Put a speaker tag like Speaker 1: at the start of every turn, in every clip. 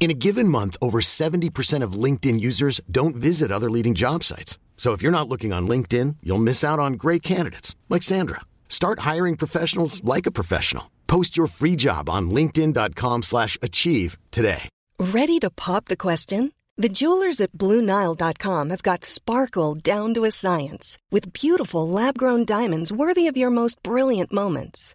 Speaker 1: In a given month, over 70% of LinkedIn users don't visit other leading job sites. So if you're not looking on LinkedIn, you'll miss out on great candidates like Sandra. Start hiring professionals like a professional. Post your free job on linkedin.com/achieve today.
Speaker 2: Ready to pop the question? The jewelers at BlueNile.com have got sparkle down to a science with beautiful lab-grown diamonds worthy of your most brilliant moments.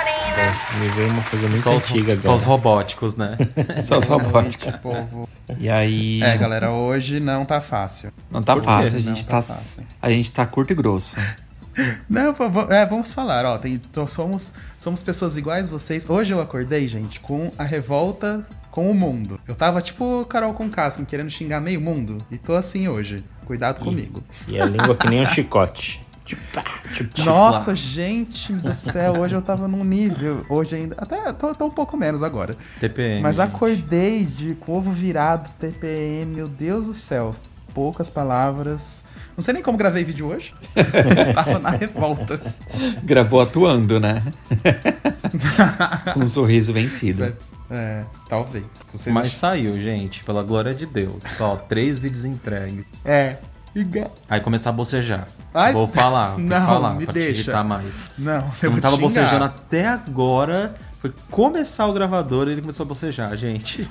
Speaker 3: Lorena.
Speaker 4: Me veio uma coisa muito
Speaker 5: Só os,
Speaker 4: antiga
Speaker 5: só os
Speaker 4: agora.
Speaker 5: robóticos, né?
Speaker 6: Só os robóticos.
Speaker 7: Povo.
Speaker 6: E aí.
Speaker 7: É, galera, hoje não tá fácil.
Speaker 6: Não tá
Speaker 5: Por quê?
Speaker 6: fácil, a
Speaker 7: Não
Speaker 6: gente
Speaker 7: tá
Speaker 6: tá.
Speaker 7: fácil.
Speaker 6: A gente tá curto e grosso.
Speaker 7: Não, é, vamos falar, ó. Tem, então somos, somos pessoas iguais vocês. Hoje eu acordei, gente, com a revolta com o mundo. Eu tava tipo Carol com assim, querendo xingar meio mundo. E tô assim hoje. Cuidado comigo.
Speaker 4: E a língua que nem um chicote.
Speaker 7: Nossa, gente do céu, hoje eu tava num nível. Hoje ainda. Até tô, tô um pouco menos agora.
Speaker 5: TPM.
Speaker 7: Mas
Speaker 5: gente.
Speaker 7: acordei de com ovo virado, TPM, meu Deus do céu. Poucas palavras. Não sei nem como gravei vídeo hoje. Eu tava na revolta.
Speaker 6: Gravou atuando, né? Com um sorriso vencido.
Speaker 7: É, talvez. Vocês
Speaker 5: Mas saiu, gente, pela glória de Deus. Só três vídeos entregues.
Speaker 7: É.
Speaker 5: Aí começar a bocejar.
Speaker 7: Ai,
Speaker 5: Vou falar, que
Speaker 7: não,
Speaker 5: falar
Speaker 7: me
Speaker 5: pra
Speaker 7: deixa.
Speaker 5: te irritar mais.
Speaker 7: Não, você
Speaker 5: Eu não
Speaker 7: vou
Speaker 5: tava
Speaker 7: xingar.
Speaker 5: bocejando até agora. Foi começar o gravador e ele começou a bocejar, gente.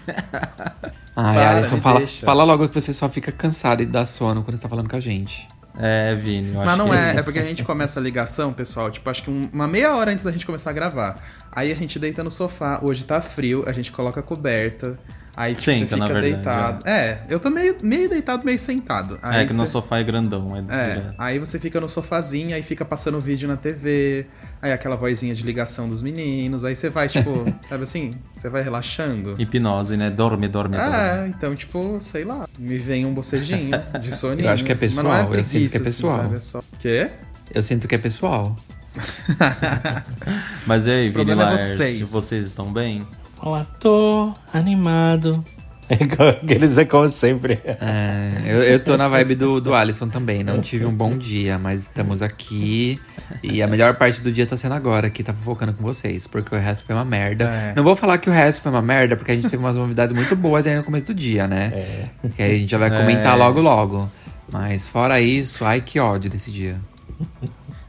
Speaker 6: Ai,
Speaker 7: Para,
Speaker 6: Alisson, fala,
Speaker 7: deixa.
Speaker 6: fala logo que você só fica cansado e dá sono quando você tá falando com a gente.
Speaker 5: É, Vini, eu
Speaker 7: Mas
Speaker 5: acho
Speaker 7: não
Speaker 5: que
Speaker 7: é, é
Speaker 5: isso.
Speaker 7: porque a gente começa a ligação, pessoal, tipo, acho que um- uma meia hora antes da gente começar a gravar. Aí a gente deita no sofá, hoje tá frio, a gente coloca a coberta, aí tipo,
Speaker 5: Senta,
Speaker 7: você
Speaker 5: na
Speaker 7: fica
Speaker 5: verdade,
Speaker 7: deitado. É. eu tô meio, meio deitado, meio sentado. Aí
Speaker 5: É que no
Speaker 7: você-
Speaker 5: sofá é grandão. É,
Speaker 7: É, aí você fica no sofazinho, aí fica passando vídeo na TV, aí aquela vozinha de ligação dos meninos, aí você vai, tipo, sabe assim, você vai relaxando.
Speaker 5: Hipnose, né? Dorme, dorme, dorme.
Speaker 7: É, então, tipo, sei lá, me vem um bocejinho de soninho.
Speaker 6: Eu acho que é
Speaker 7: Mas não
Speaker 6: pessoal, eu sinto que é
Speaker 7: preguiça, assim,
Speaker 6: pessoal.
Speaker 7: sabe? É só... Quê?
Speaker 6: Eu sinto que é pessoal.
Speaker 5: Mas e aí, Vini
Speaker 7: problema é vocês.
Speaker 5: vocês estão bem?
Speaker 4: Olá, tô animado. É igual Aqueles é como sempre.
Speaker 6: É, eu, eu tô na vibe do, do Alisson também. Não tive um bom dia, mas estamos aqui. E a melhor parte do dia tá sendo agora, que tá focando com vocês, porque o resto foi uma merda.
Speaker 7: É.
Speaker 6: Não vou falar que o resto foi uma merda, porque a gente teve umas novidades muito boas aí no começo do dia, né?
Speaker 4: É.
Speaker 6: Que aí a gente já vai comentar logo logo. Mas fora isso, ai que ódio desse dia.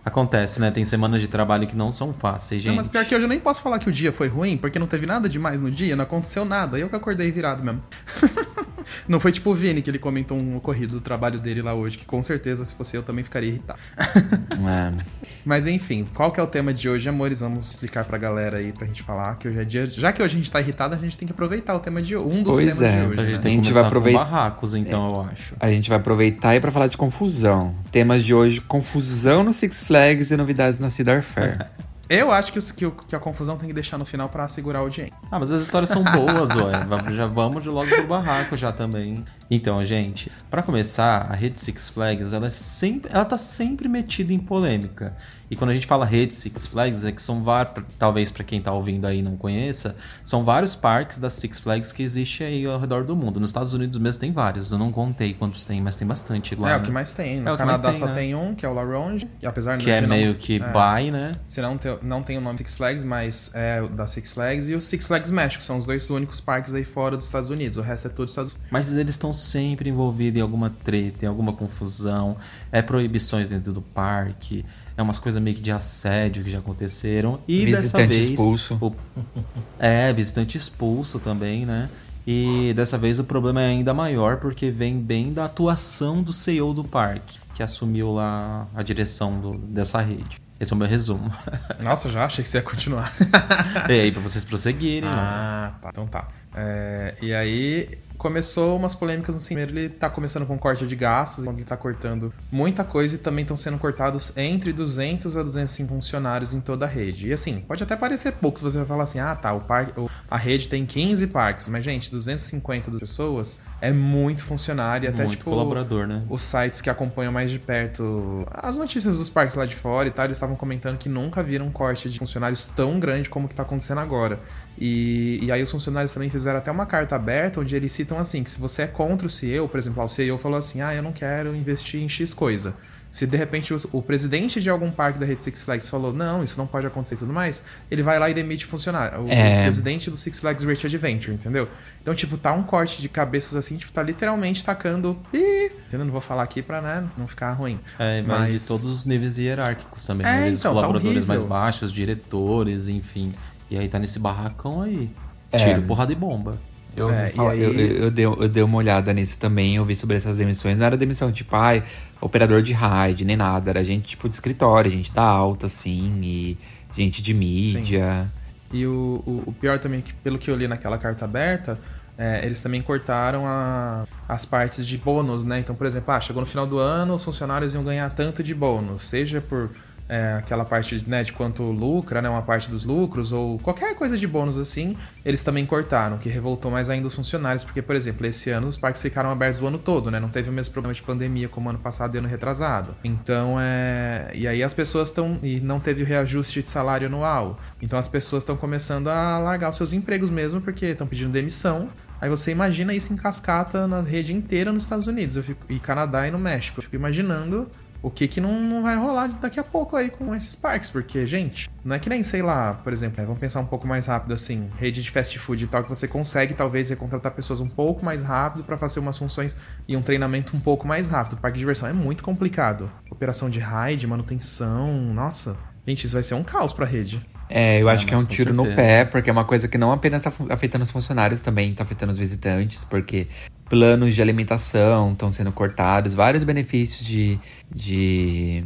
Speaker 5: Acontece, né? Tem semanas de trabalho que não são fáceis, gente.
Speaker 7: Não, mas pior que hoje eu nem posso falar que o dia foi ruim, porque não teve nada demais no dia, não aconteceu nada. Eu que acordei virado mesmo. não foi tipo o Vini, que ele comentou um ocorrido do trabalho dele lá hoje, que com certeza, se fosse eu, também ficaria irritado.
Speaker 6: É.
Speaker 7: Mas enfim, qual que é o tema de hoje, amores? Vamos explicar pra galera aí, pra gente falar, que hoje é dia... Já que hoje a gente tá irritado, a gente tem que aproveitar o tema de Um dos
Speaker 6: Pois
Speaker 7: temas
Speaker 6: é,
Speaker 7: de hoje,
Speaker 5: A gente
Speaker 7: né?
Speaker 5: tem
Speaker 6: A
Speaker 5: que
Speaker 6: gente vai aproveitar-
Speaker 5: com barracos, então, eu acho.
Speaker 6: A gente vai aproveitar aí pra falar de confusão. Temas de hoje: confusão no Six Flags e novidades na Cedar Fair.
Speaker 7: Eu acho que, os- que o- que a confusão tem que deixar no final pra segurar a audiência.
Speaker 5: Ah, mas as histórias são boas, ué. Já vamos de logo pro barraco já também. Então, gente, pra começar, a rede Six Flags, ela é sempre, ela tá sempre metida em polêmica. E quando a gente fala rede Six Flags, é que são vários, talvez pra quem tá ouvindo aí e não conheça, são vários parques da Six Flags que existem aí ao redor do mundo. Nos Estados Unidos mesmo tem vários. Eu não contei quantos tem, mas tem bastante lá.
Speaker 7: é o
Speaker 5: né?
Speaker 7: que mais tem. No
Speaker 5: É o
Speaker 7: Canadá
Speaker 5: tem,
Speaker 7: só
Speaker 5: né?
Speaker 7: tem um, que é o La Ronge. E apesar de
Speaker 5: Que é
Speaker 7: não-
Speaker 5: meio que
Speaker 7: é.
Speaker 5: buy, né?
Speaker 7: Se não tem, não tem o nome Six Flags, mas é o da Six Flags e o Six Flags México. São os dois únicos parques aí fora dos Estados Unidos. O resto é tudo Estados Unidos.
Speaker 5: Mas eles estão sempre envolvidos em alguma treta, em alguma confusão, é proibições dentro do parque, é umas coisas meio que de assédio que já aconteceram. E dessa
Speaker 6: Visitante
Speaker 5: vez.
Speaker 6: expulso.
Speaker 5: o- É, visitante expulso também, né? E dessa vez o problema é ainda maior porque vem bem da atuação do CEO do parque, que assumiu lá a direção do- dessa rede. Esse é o meu resumo.
Speaker 7: Nossa, já achei que você ia continuar.
Speaker 5: e aí, pra vocês prosseguirem. né?
Speaker 7: Ah, tá. Então tá. É, e aí começou umas polêmicas no primeiro ele tá começando com corte de gastos, ele tá cortando muita coisa e também estão sendo cortados entre 200 a 205 funcionários em toda a rede. E assim, pode até parecer pouco se você vai falar assim: "Ah, tá, o parque, o- a rede tem 15 parques", mas gente, 250 pessoas é muito funcionário e até
Speaker 5: Muito
Speaker 7: tipo
Speaker 5: colaborador, né?
Speaker 7: os sites que acompanham mais de perto as notícias dos parques lá de fora e tal, eles estavam comentando que nunca viram um corte de funcionários tão grande como que tá acontecendo agora. E, e aí os funcionários também fizeram até uma carta aberta onde eles citam assim, que se você é contra o CEO, por exemplo, o CEO falou assim, ah, eu não quero investir em X coisa. Se de repente o, o presidente de algum parque da rede Six Flags falou, não, isso não pode acontecer e tudo mais, ele vai lá e demite funcionário. O,
Speaker 6: É.
Speaker 7: o presidente do Six Flags Rich Adventure, entendeu? Então, tipo, tá um corte de cabeças assim, tipo, tá literalmente tacando. Ih, entendeu? Não vou falar aqui pra né, não ficar ruim.
Speaker 5: É, mas de todos os níveis hierárquicos também.
Speaker 7: É,
Speaker 5: né? Eles
Speaker 7: então, tá
Speaker 5: colaboradores mais
Speaker 7: horrível.
Speaker 5: baixos, diretores, enfim. E aí tá nesse barracão aí.
Speaker 6: É.
Speaker 5: Tiro, porrada e bomba.
Speaker 6: Eu,
Speaker 7: É,
Speaker 6: falar-
Speaker 7: aí-
Speaker 6: eu, eu, eu dei, eu dei uma olhada nisso também, eu vi sobre essas demissões. Não era demissão tipo, ai, operador de raid, nem nada. Era gente tipo de escritório, gente da alta, assim, e gente de mídia.
Speaker 7: E o, o, o pior também, é que pelo que eu li naquela carta aberta, é, eles também cortaram a- as partes de bônus, né? Então, por exemplo, ah, chegou no final do ano, os funcionários iam ganhar tanto de bônus, seja por é, aquela parte né, de quanto lucra, né? Uma parte dos lucros, ou qualquer coisa de bônus assim, eles também cortaram, que revoltou mais ainda os funcionários, porque, por exemplo, esse ano os parques ficaram abertos o ano todo, né? Não teve o mesmo problema de pandemia como ano passado e ano retrasado. Então, é. E aí as pessoas estão. E não teve o reajuste de salário anual. Então as pessoas estão começando a largar os seus empregos mesmo, porque estão pedindo demissão. Aí você imagina isso em cascata na rede inteira nos Estados Unidos eu fico, e Canadá e no México. Eu fico imaginando o que que não, não vai rolar daqui a pouco aí com esses parques, porque, gente, não é que nem, sei lá, por exemplo, é, vamos pensar um pouco mais rápido assim, rede de fast food e tal, que você consegue talvez contratar pessoas um pouco mais rápido pra fazer umas funções e um treinamento um pouco mais rápido. Parque de diversão é muito complicado. Operação de raid, manutenção, nossa. Gente, isso vai ser um caos pra rede.
Speaker 6: É, eu
Speaker 5: Ah,
Speaker 6: acho que é um tiro no
Speaker 5: certeza.
Speaker 6: pé, porque é uma coisa que não apenas tá fu- afetando os funcionários, também tá afetando os visitantes, porque planos de alimentação estão sendo cortados, vários benefícios de, de,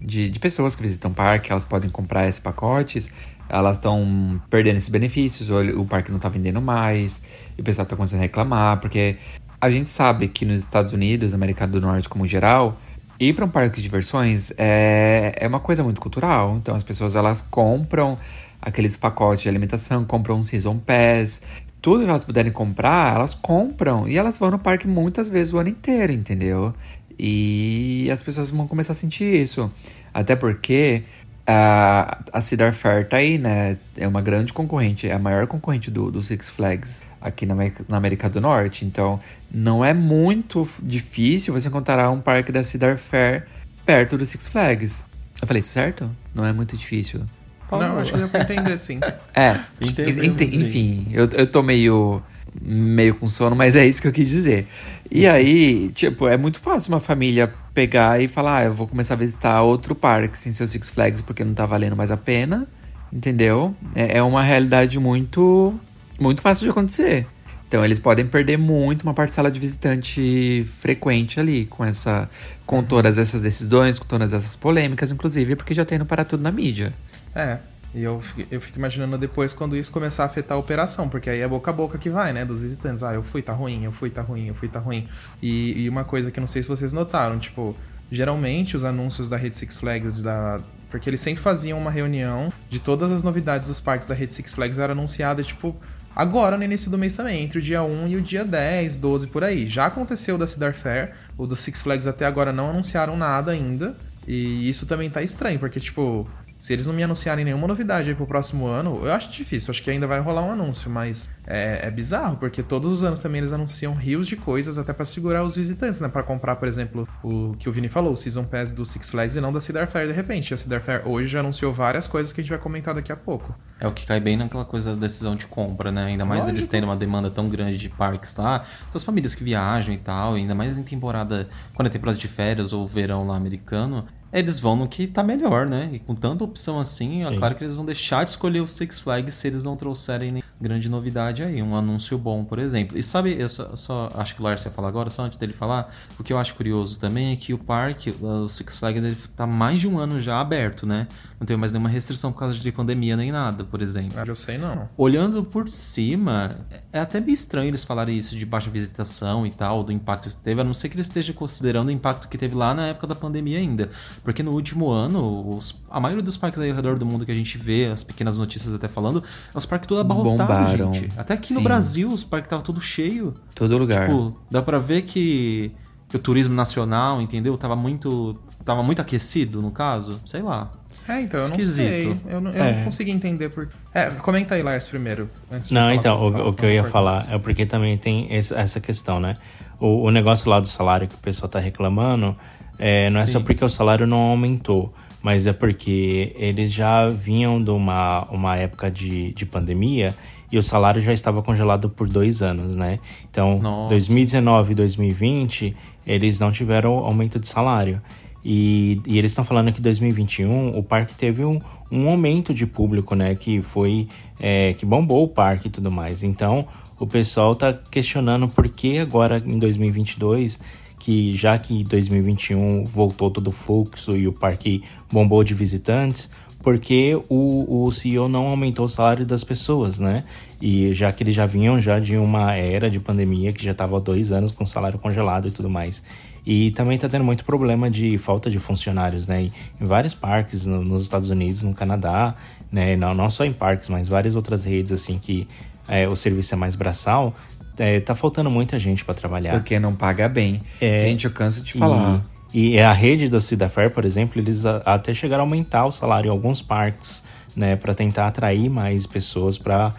Speaker 6: de, de pessoas que visitam o parque, elas podem comprar esses pacotes, elas estão perdendo esses benefícios, ou o parque não tá vendendo mais, e o pessoal tá começando a reclamar, porque a gente sabe que nos Estados Unidos, na América do Norte como geral, ir para um parque de diversões é, é uma coisa muito cultural. Então as pessoas elas compram aqueles pacotes de alimentação, compram um season pass, tudo que elas puderem comprar, elas compram e elas vão no parque muitas vezes o ano inteiro, entendeu? E as pessoas vão começar a sentir isso. Até porque a, a Cedar Fair tá aí, né? É uma grande concorrente, é a maior concorrente do, do Six Flags aqui na, América- na América do Norte. Então, não é muito difícil você encontrar um parque da Cedar Fair perto do Six Flags. Eu falei isso certo? Não é muito difícil.
Speaker 7: Não, acho que deu pra entender sim.
Speaker 6: É, ente-
Speaker 5: sim.
Speaker 6: enfim, eu, eu tô meio, meio com sono, mas é isso que eu quis dizer. E aí, tipo, é muito fácil uma família pegar e falar, ah, eu vou começar a visitar outro parque sem ser o Six Flags porque não tá valendo mais a pena, entendeu? É, é uma realidade muito, muito fácil de acontecer. Então eles podem perder muito uma parcela de visitante frequente ali, com essa, com todas essas decisões, com todas essas polêmicas, inclusive, porque já tem no para tudo na mídia.
Speaker 7: É. E eu, fico- eu fico imaginando depois quando isso começar a afetar a operação, porque aí é boca a boca que vai, né? Dos visitantes. Ah, eu fui, tá ruim, eu fui, tá ruim, eu fui, tá ruim. E, e uma coisa que eu não sei se vocês notaram, tipo, geralmente os anúncios da rede Six Flags da, Porque eles sempre faziam uma reunião de todas as novidades dos parques da rede Six Flags era anunciada, tipo, agora no início do mês também, entre o dia 1 e o dia 10, 12 por aí. Já aconteceu da Cedar Fair, o do Six Flags até agora não anunciaram nada ainda. E isso também tá estranho, porque, tipo, se eles não me anunciarem nenhuma novidade aí pro próximo ano, eu acho difícil, acho que ainda vai rolar um anúncio, mas é, é bizarro, porque todos os anos também eles anunciam rios de coisas até pra segurar os visitantes, né? Pra comprar, por exemplo, o que o Vini falou, o Season Pass do Six Flags e não da Cedar Fair de repente. A Cedar Fair hoje já anunciou várias coisas que a gente vai comentar daqui a pouco.
Speaker 5: É o que cai bem naquela coisa da decisão de compra, né? Ainda mais
Speaker 7: Lógico.
Speaker 5: eles tendo uma demanda tão grande de parques lá. Essas famílias que viajam e tal, ainda mais em temporada, quando é temporada de férias ou verão lá americano, eles vão no que tá melhor, né? E com tanta opção assim, é
Speaker 4: Sim.
Speaker 5: claro que eles vão deixar de escolher os Six Flags se eles não trouxerem grande novidade aí, um anúncio bom, por exemplo. E sabe, eu só, só acho que o Lars ia falar agora, só antes dele falar, o que eu acho curioso também é que o parque, o Six Flags, ele tá mais de um ano já aberto, né? Não teve mais nenhuma restrição por causa de pandemia nem nada, por exemplo.
Speaker 7: Ah, Eu sei não.
Speaker 5: Olhando por cima, é até meio estranho eles falarem isso de baixa visitação e tal, do impacto que teve, a não ser que eles estejam considerando o impacto que teve lá na época da pandemia ainda. Porque no último ano, os- a maioria dos parques aí ao redor do mundo que a gente vê, as pequenas notícias até falando, é os parques todos abarrotados,
Speaker 6: Bombaram.
Speaker 5: gente. Até aqui no
Speaker 6: Sim.
Speaker 5: Brasil, os parques estavam tudo cheio.
Speaker 6: Todo lugar.
Speaker 5: Tipo, dá pra ver que, que o turismo nacional, entendeu? Tava muito, tava muito aquecido, no caso. Sei lá.
Speaker 7: É, então, eu
Speaker 5: Esquisito.
Speaker 7: não sei. Eu não, eu
Speaker 4: É.
Speaker 7: não consegui entender por. É, comenta aí, Lars, primeiro. eu
Speaker 4: Não, então, o,
Speaker 7: falar
Speaker 4: o que eu ia falar é porque também tem esse- essa questão, né? O, o negócio lá do salário que o pessoal tá reclamando, é, não é só porque o salário não aumentou, mas é porque eles já vinham de uma, uma época de, de pandemia e o salário já estava congelado por dois anos, né? Então,
Speaker 5: Nossa.
Speaker 4: 2019 e 2020, eles não tiveram aumento de salário. E, e eles estão falando que em 2021 o parque teve um, um aumento de público, né? Que foi. é, que bombou o parque e tudo mais. Então o pessoal tá questionando por que agora em 2022, que já que em 2021 voltou todo o fluxo e o parque bombou de visitantes, porque o, o CEO não aumentou o salário das pessoas, né? E já que eles já vinham já de uma era de pandemia que já estava dois anos com salário congelado e tudo mais. E também tá tendo muito problema de falta de funcionários, né? Em, em vários parques no- nos Estados Unidos, no Canadá, né? Não, não só em parques, mas várias outras redes assim que é, o serviço é mais braçal. É, tá faltando muita gente para trabalhar.
Speaker 6: Porque não paga bem.
Speaker 4: É,
Speaker 6: Gente, eu canso de falar.
Speaker 4: E, e a rede da Cida Fair, por exemplo, eles a- até chegaram a aumentar o salário em alguns parques, né, para tentar atrair mais pessoas para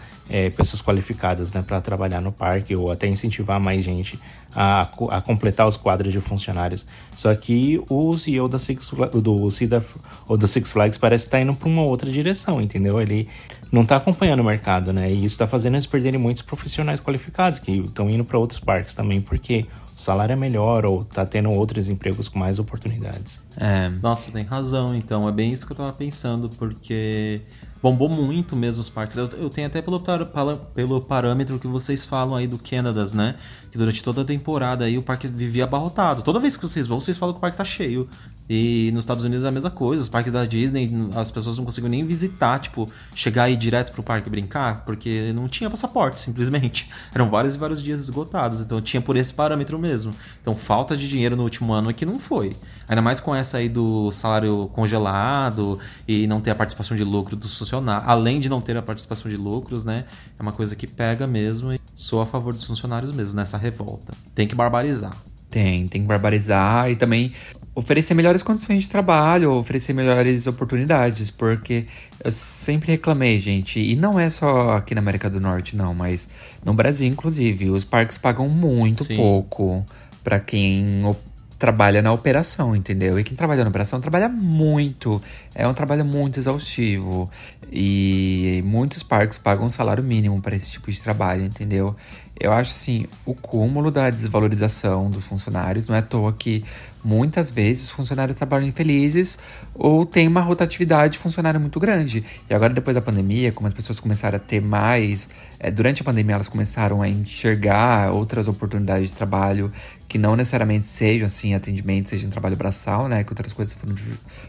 Speaker 4: pessoas qualificadas, né, para trabalhar no parque ou até incentivar mais gente a, a completar os quadros de funcionários. Só que o CEO da Six, do Cida ou da Six Flags parece estar indo para uma outra direção, entendeu? Ele não está acompanhando o mercado, né? E isso está fazendo eles perderem muitos profissionais qualificados que estão indo para outros parques também, porque o salário é melhor ou tá tendo outros empregos com mais oportunidades.
Speaker 6: É.
Speaker 5: Nossa, tem razão, então. É bem isso que eu tava pensando, porque bombou muito mesmo os parques. Eu, eu tenho até pelo, pelo parâmetro que vocês falam aí do Canadas, né? Que durante toda a temporada aí o parque vivia abarrotado. Toda vez que vocês vão, vocês falam que o parque tá cheio. E nos Estados Unidos é a mesma coisa. Os parques da Disney, as pessoas não conseguiam nem visitar, tipo, chegar aí direto pro parque brincar, porque não tinha passaporte, simplesmente. Eram vários e vários dias esgotados. Então tinha por esse parâmetro mesmo. Então falta de dinheiro no último ano é que não foi. Ainda mais com essa aí do salário congelado e não ter a participação de lucro dos funcionários. Além de não ter a participação de lucros, né? É uma coisa que pega mesmo e sou a favor dos funcionários mesmo nessa revolta. Tem que barbarizar.
Speaker 6: Tem, tem que barbarizar e também oferecer melhores condições de trabalho, oferecer melhores oportunidades, porque eu sempre reclamei, gente, e não é só aqui na América do Norte, não, mas no Brasil, inclusive, os parques pagam muito
Speaker 5: Sim.
Speaker 6: pouco pra quem trabalha na operação, entendeu? E quem trabalha na operação trabalha muito, é um trabalho muito exaustivo, e muitos parques pagam um salário mínimo para esse tipo de trabalho, entendeu? Eu acho assim, o cúmulo da desvalorização dos funcionários, não é à toa que muitas vezes os funcionários trabalham infelizes ou tem uma rotatividade de funcionário muito grande. E agora, depois da pandemia, como as pessoas começaram a ter mais. eh, durante a pandemia, elas começaram a enxergar outras oportunidades de trabalho que não necessariamente sejam assim, atendimento, seja um trabalho braçal, né? Que outras coisas foram,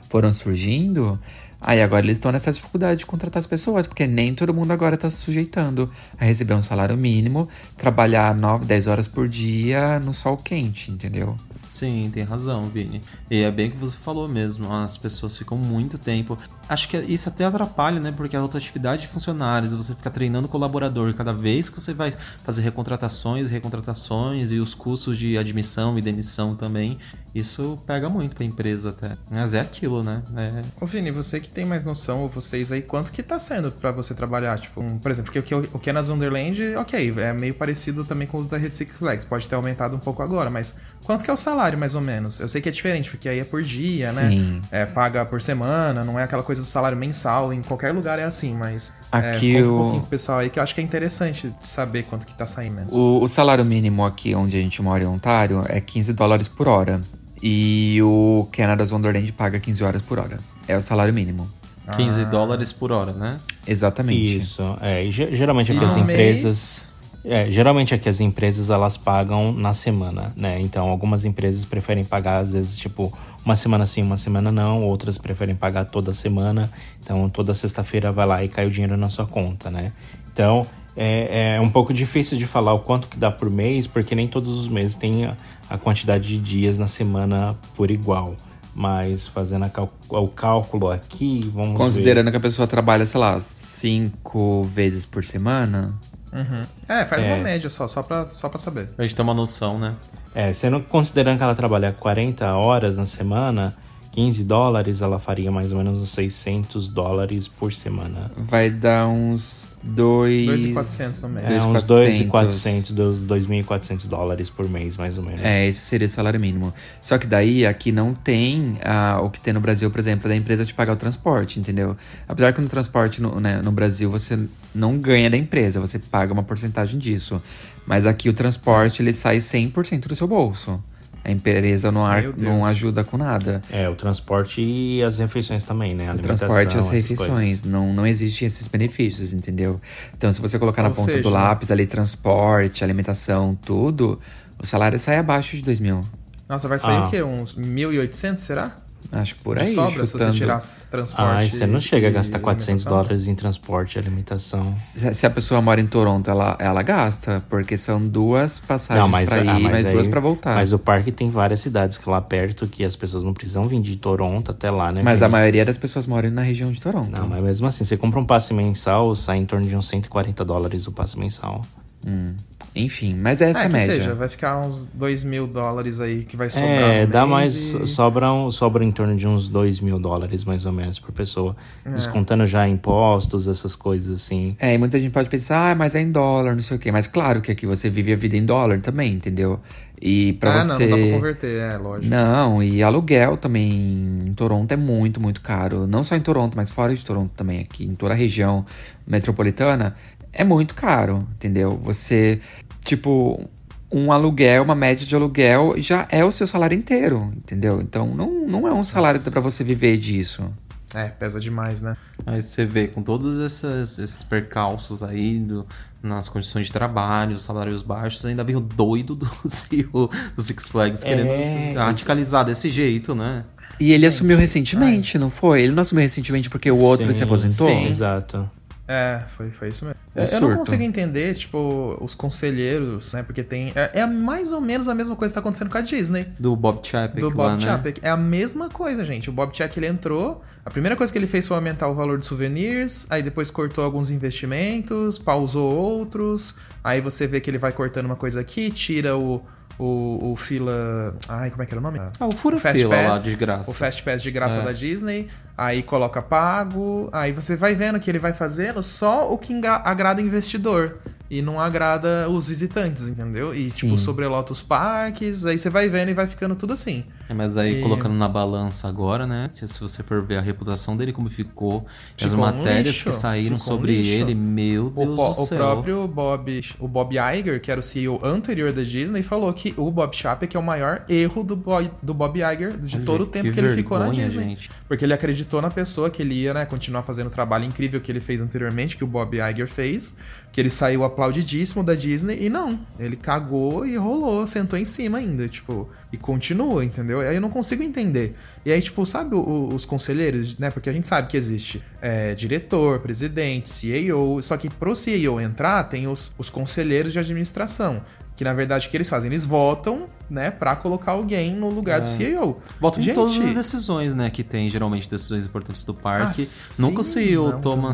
Speaker 6: foram surgindo. Aí agora eles estão nessa dificuldade de contratar as pessoas, porque nem todo mundo agora está se sujeitando a receber um salário mínimo, trabalhar 9, 10 horas por dia no sol quente, entendeu?
Speaker 5: Sim, tem razão, Vini. E é bem que você falou mesmo, as pessoas ficam muito tempo. Acho que isso até atrapalha, né? Porque a rotatividade de funcionários, você fica treinando colaborador cada vez que você vai fazer recontratações, recontratações e os custos de admissão e demissão também, isso pega muito pra empresa até. Mas é aquilo, né? É...
Speaker 7: Ô Vini, você que tem mais noção, ou vocês aí, quanto que tá sendo pra você trabalhar? Tipo, um, por exemplo, porque o que é na Wonderland, ok, é meio parecido também com os da Red Six Flags, pode ter aumentado um pouco agora, mas quanto que é o salário, mais ou menos? Eu sei que é diferente, porque aí é por dia, né?
Speaker 6: Sim.
Speaker 7: É, paga por semana, não é aquela coisa do salário mensal, em qualquer lugar é assim, mas
Speaker 6: Aqui
Speaker 7: é, conta
Speaker 6: o-
Speaker 7: um pouquinho pro pessoal aí, que eu acho que é interessante saber quanto que tá saindo mesmo.
Speaker 6: O, o salário mínimo aqui onde a gente mora em Ontário é 15 dólares por hora. E o Canada's Wonderland paga 15 horas por hora. É o salário mínimo.
Speaker 5: 15 dólares por hora, né?
Speaker 6: Exatamente.
Speaker 4: Isso. É, e ge- geralmente aqui
Speaker 7: E
Speaker 4: as
Speaker 7: no
Speaker 4: empresas. É, geralmente aqui as empresas elas pagam na semana, né? Então algumas empresas preferem pagar às vezes tipo uma semana sim, uma semana não, outras preferem pagar toda semana. Então toda sexta-feira vai lá e cai o dinheiro na sua conta, né? Então é, é um pouco difícil de falar o quanto que dá por mês, porque nem todos os meses tem a, quantidade de dias na semana por igual. Mas fazendo o cálculo aqui, vamos ver.
Speaker 6: Considerando que a pessoa trabalha, sei lá, cinco vezes por semana.
Speaker 7: Uhum. É, faz
Speaker 4: É.
Speaker 7: uma média só, só pra, só pra saber.
Speaker 5: Pra gente ter uma noção, né?
Speaker 4: É, sendo considerando que ela trabalha 40 horas na semana, 15 dólares, ela faria mais ou menos uns 600 dólares por semana.
Speaker 6: Vai dar uns dois...
Speaker 7: 2,400 no mês.
Speaker 4: É, uns
Speaker 6: 2.400.
Speaker 4: 2.400, dos 2.400 dólares por mês, mais ou menos.
Speaker 6: É, esse seria o salário mínimo. Só que daí aqui não tem ah, o que tem no Brasil, por exemplo, da empresa te pagar o transporte, entendeu? Apesar que no transporte no, né, no Brasil você não ganha da empresa, você paga uma porcentagem disso. Mas aqui o transporte ele sai 100% do seu bolso. A empresa não, ar- não ajuda com nada.
Speaker 4: É, o transporte e as refeições também, né? A
Speaker 6: O transporte e as refeições. Não, não existem esses benefícios, entendeu? Então, se você colocar na
Speaker 7: Ou
Speaker 6: ponta
Speaker 7: seja,
Speaker 6: do lápis ali transporte, alimentação, tudo, o salário sai abaixo de 2 mil.
Speaker 7: Nossa, vai sair
Speaker 4: Ah.
Speaker 7: o quê? Uns 1.800, será?
Speaker 6: Acho que por
Speaker 7: De
Speaker 6: aí,
Speaker 7: sobra, se você
Speaker 6: chutando.
Speaker 7: tirar transporte
Speaker 4: Ah, você não chega a gastar 400
Speaker 7: alimentação?
Speaker 4: dólares em transporte e alimentação.
Speaker 6: Se se a pessoa mora em Toronto, ela, ela gasta, porque são duas passagens pra ir,
Speaker 4: ah,
Speaker 6: mais
Speaker 4: aí-
Speaker 6: duas pra voltar.
Speaker 4: Mas o parque tem várias cidades que lá perto que as pessoas não precisam vir de Toronto até lá, né?
Speaker 6: Mas a maioria das pessoas moram na região de Toronto.
Speaker 4: Não, mas mesmo assim, você compra um passe mensal, sai em torno de uns 140 dólares o passe mensal.
Speaker 6: Hum, Enfim, mas é essa
Speaker 7: É,
Speaker 6: média.
Speaker 7: seja, vai ficar uns 2 mil dólares aí que vai sobrar
Speaker 4: É,
Speaker 7: no
Speaker 4: dá
Speaker 7: mês
Speaker 4: mais.
Speaker 7: e-
Speaker 4: Sobra, um- sobra em torno de uns 2 mil dólares, mais ou menos, por pessoa.
Speaker 7: É.
Speaker 4: Descontando já impostos, essas coisas assim.
Speaker 6: É, e muita gente pode pensar, ah, mas é em dólar, não sei o quê. Mas claro que aqui você vive a vida em dólar também, entendeu? E pra
Speaker 7: ah,
Speaker 6: você.
Speaker 7: não, não dá pra converter, é, lógico.
Speaker 6: Não, e aluguel também em Toronto é muito, muito caro. Não só em Toronto, mas fora de Toronto também, aqui em toda a região metropolitana, é muito caro, entendeu? Você, tipo, um aluguel, uma média de aluguel já é o seu salário inteiro, entendeu? Então não, não é um salário pra você viver disso.
Speaker 7: É, pesa demais, né?
Speaker 5: Aí você vê, com todos esses, esses percalços aí do- nas condições de trabalho, os salários baixos, ainda vem o doido do CEO do Six Flags querendo
Speaker 4: É.
Speaker 5: radicalizar desse jeito, né?
Speaker 6: E ele assumiu recentemente, não foi? Ele não assumiu recentemente porque o outro
Speaker 4: Sim,
Speaker 6: se aposentou?
Speaker 7: sim.
Speaker 4: Exato.
Speaker 7: É, foi, foi isso mesmo.
Speaker 6: Um
Speaker 7: eu não consigo entender, tipo, os conselheiros, né? Porque tem. É, é mais ou menos a mesma coisa que tá acontecendo com a Disney.
Speaker 5: Do Bob Chapek
Speaker 7: Do
Speaker 5: lá,
Speaker 7: Bob
Speaker 5: né?
Speaker 7: Chapek. É a mesma coisa, gente. O Bob Chapek ele entrou. A primeira coisa que ele fez foi aumentar o valor de souvenirs. Aí depois cortou alguns investimentos, pausou outros. Aí você vê que ele vai cortando uma coisa aqui, tira o. O, o fila. Ai, como é que era o nome?
Speaker 5: Ah, o fura
Speaker 7: Fast
Speaker 5: fila lá
Speaker 7: Pass,
Speaker 5: de graça.
Speaker 7: O Fast Pass de graça
Speaker 5: É.
Speaker 7: da Disney. Aí coloca pago. Aí você vai vendo que ele vai fazendo só o que agrada o investidor. E não agrada os visitantes, entendeu? E,
Speaker 6: Sim.
Speaker 7: tipo, sobrelota os parques. Aí você vai vendo e vai ficando tudo assim.
Speaker 5: É, mas aí
Speaker 7: E-
Speaker 5: colocando na balança agora, né? Se você for ver a reputação dele, como ficou, as
Speaker 7: Ficou um
Speaker 5: matérias
Speaker 7: lixo,
Speaker 5: que saíram
Speaker 7: ficou um
Speaker 5: sobre
Speaker 7: lixo.
Speaker 5: ele, meu
Speaker 7: O,
Speaker 5: Deus do
Speaker 7: o
Speaker 5: céu.
Speaker 7: próprio Bob, o Bob Iger, que era o CEO anterior da Disney, falou que que o Bob Chapek é o maior erro do, Boy, do Bob Iger de todo o tempo que, ele ficou na Disney.
Speaker 5: gente.
Speaker 7: Porque ele acreditou na pessoa que ele ia, né, continuar fazendo o trabalho incrível que ele fez anteriormente, que o Bob Iger fez, que ele saiu aplaudidíssimo da Disney e não, ele cagou e rolou, sentou em cima ainda, tipo, e continua, entendeu? Aí eu não consigo entender. E aí, tipo, sabe o- os conselheiros, né? Porque a gente sabe que existe é, diretor, presidente, CEO, só que pro CEO entrar, tem os, os conselheiros de administração. Que na verdade o que eles fazem? Eles votam, né, pra colocar alguém no lugar do CEO.
Speaker 5: Votam em todas as decisões, né, que tem, geralmente, decisões importantes do parque.
Speaker 7: Ah,
Speaker 5: Nunca o CEO
Speaker 7: não,
Speaker 5: toma...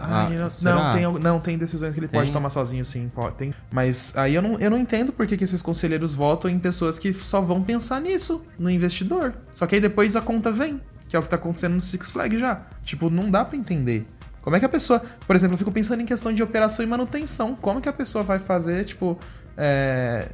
Speaker 7: Ai,
Speaker 5: ah,
Speaker 7: não,
Speaker 5: será?
Speaker 7: tem, não, tem decisões que ele pode
Speaker 5: Tem?
Speaker 7: tomar sozinho, sim, pode, tem. Mas aí eu não, eu não entendo por que, que esses conselheiros votam em pessoas que só vão pensar nisso, no investidor. Só que aí depois a conta vem, que é o que tá acontecendo no Six Flags já. Tipo, não dá pra entender. Como é que a pessoa. Por exemplo, eu fico pensando em questão de operação e manutenção. Como que a pessoa vai fazer, tipo. é,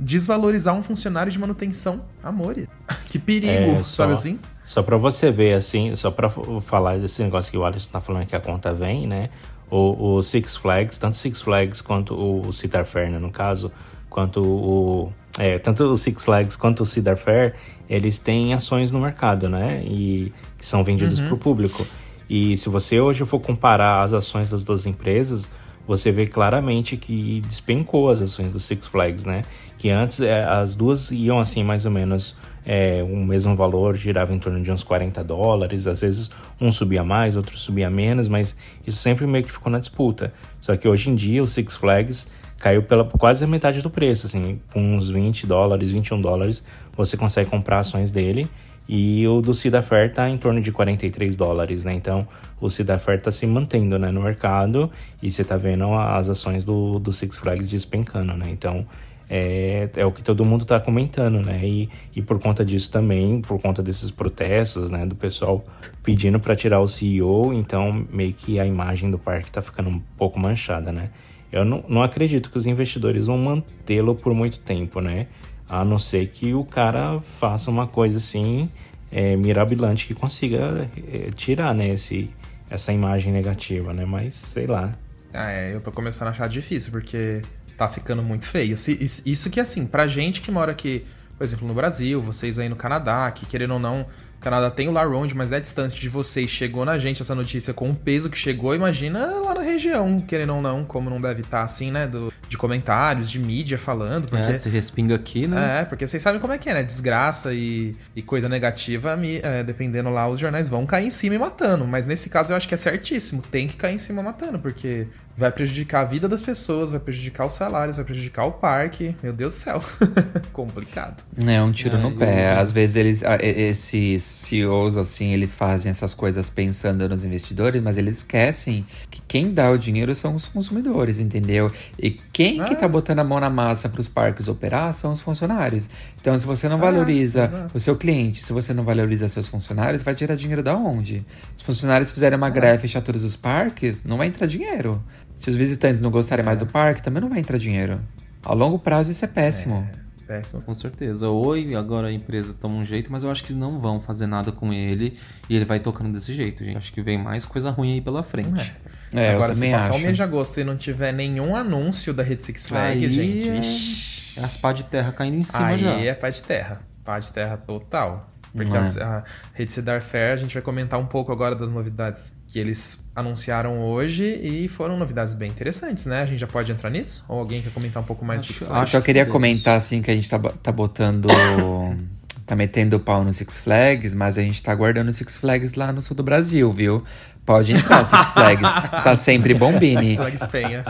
Speaker 7: desvalorizar um funcionário de manutenção? Amore. Que perigo,
Speaker 4: É, só-
Speaker 7: sabe assim?
Speaker 4: Só pra você ver, assim, só pra f- falar desse negócio que o Alisson tá falando que a conta vem, né? O, o Six Flags, tanto Six Flags quanto o Cedar Fair, né, no caso, quanto o... É, tanto o Six Flags quanto o Cedar Fair, eles têm ações no mercado, né? E que são vendidos pro público. E se você hoje for comparar as ações das duas empresas, você vê claramente que despencou as ações do Six Flags, né? Que antes é, as duas iam assim mais ou menos é, o mesmo valor, girava em torno de uns 40 dólares, às vezes um subia mais, outro subia menos, mas isso sempre meio que ficou na disputa. Só que hoje em dia o Six Flags caiu pela quase a metade do preço, assim, com uns 20 dólares, 21 dólares, você consegue comprar ações dele. E o do Cedar Fair tá em torno de 43 dólares, né? Então, o Cedar Fair tá se mantendo, né, no mercado e você tá vendo as ações do, do Six Flags despencando, né? Então, é, é o que todo mundo tá comentando, né? E, e por conta disso também, por conta desses protestos, né, do pessoal pedindo para tirar o CEO, então meio que a imagem do parque tá ficando um pouco manchada, né? Eu não, não acredito que os investidores vão mantê-lo por muito tempo, né? A não ser que o cara faça uma coisa assim é, mirabilante que consiga é, tirar, né, esse, essa imagem negativa, né? Mas sei lá.
Speaker 7: Ah, é, eu tô começando a achar difícil, porque tá ficando muito feio. Isso que, assim, pra gente que mora aqui, por exemplo, no Brasil, vocês aí no Canadá, que querendo ou não, o Canadá tem o Laronde, mas é distante de vocês. Chegou na gente essa notícia com o peso que chegou, imagina lá na região, querendo ou não, como não deve estar assim, né? do- de comentários, de mídia falando, porque.
Speaker 5: É, se respinga aqui, né?
Speaker 7: É, porque vocês sabem como é que é, né? Desgraça e, e coisa negativa, me- é, dependendo lá, os jornais vão cair em cima e matando. Mas nesse caso eu acho que é certíssimo. Tem que cair em cima matando, porque vai prejudicar a vida das pessoas, vai prejudicar os salários, vai prejudicar o parque. Meu Deus do céu. Complicado.
Speaker 6: É um tiro
Speaker 5: É,
Speaker 6: no
Speaker 5: eu-
Speaker 6: pé. Às vezes eles, esses CEOs, assim, eles fazem essas coisas pensando nos investidores, mas eles esquecem que quem dá o dinheiro são os consumidores, entendeu? E quem que
Speaker 7: Ah.
Speaker 6: tá botando a mão na massa para os parques operar são os funcionários. Então, se você não
Speaker 7: Ah,
Speaker 6: valoriza
Speaker 7: exato.
Speaker 6: o seu cliente, se você não valoriza seus funcionários, vai tirar dinheiro da onde? Se os funcionários fizerem
Speaker 7: Ah.
Speaker 6: uma greve e fechar todos os parques, não vai entrar dinheiro. Se os visitantes não gostarem mais do
Speaker 7: É.
Speaker 6: parque, também não vai entrar dinheiro. A longo prazo isso é péssimo.
Speaker 7: Péssimo.
Speaker 5: Com certeza. Oi, agora a empresa toma um jeito, mas eu acho que não vão fazer nada com ele e ele vai tocando desse jeito, gente. Acho que vem mais coisa ruim aí pela frente.
Speaker 6: É,
Speaker 7: Agora, se passar
Speaker 6: acho.
Speaker 7: o mês de agosto e não tiver nenhum anúncio da Rede Six Flags,
Speaker 5: Aí
Speaker 7: gente,
Speaker 5: é-
Speaker 7: vixi.
Speaker 5: É as pá de terra caindo em cima
Speaker 7: Aí
Speaker 5: já.
Speaker 7: é pá de terra. Pá de terra total. Porque
Speaker 6: É.
Speaker 7: a, a Rede Cedar Fair, a gente vai comentar um pouco agora das novidades que eles anunciaram hoje e foram novidades bem interessantes, né? A gente já pode entrar nisso? Ou alguém quer comentar um pouco mais
Speaker 5: Acho-
Speaker 7: Six
Speaker 6: Eu
Speaker 7: Flags?
Speaker 6: só queria
Speaker 5: Deus.
Speaker 6: comentar assim que a gente tá, tá botando. tá metendo o pau no Six Flags, mas a gente tá guardando o Six Flags lá no sul do Brasil, viu? Pode entrar, Six Flags. Tá sempre bombini.
Speaker 7: Six Flags Penha.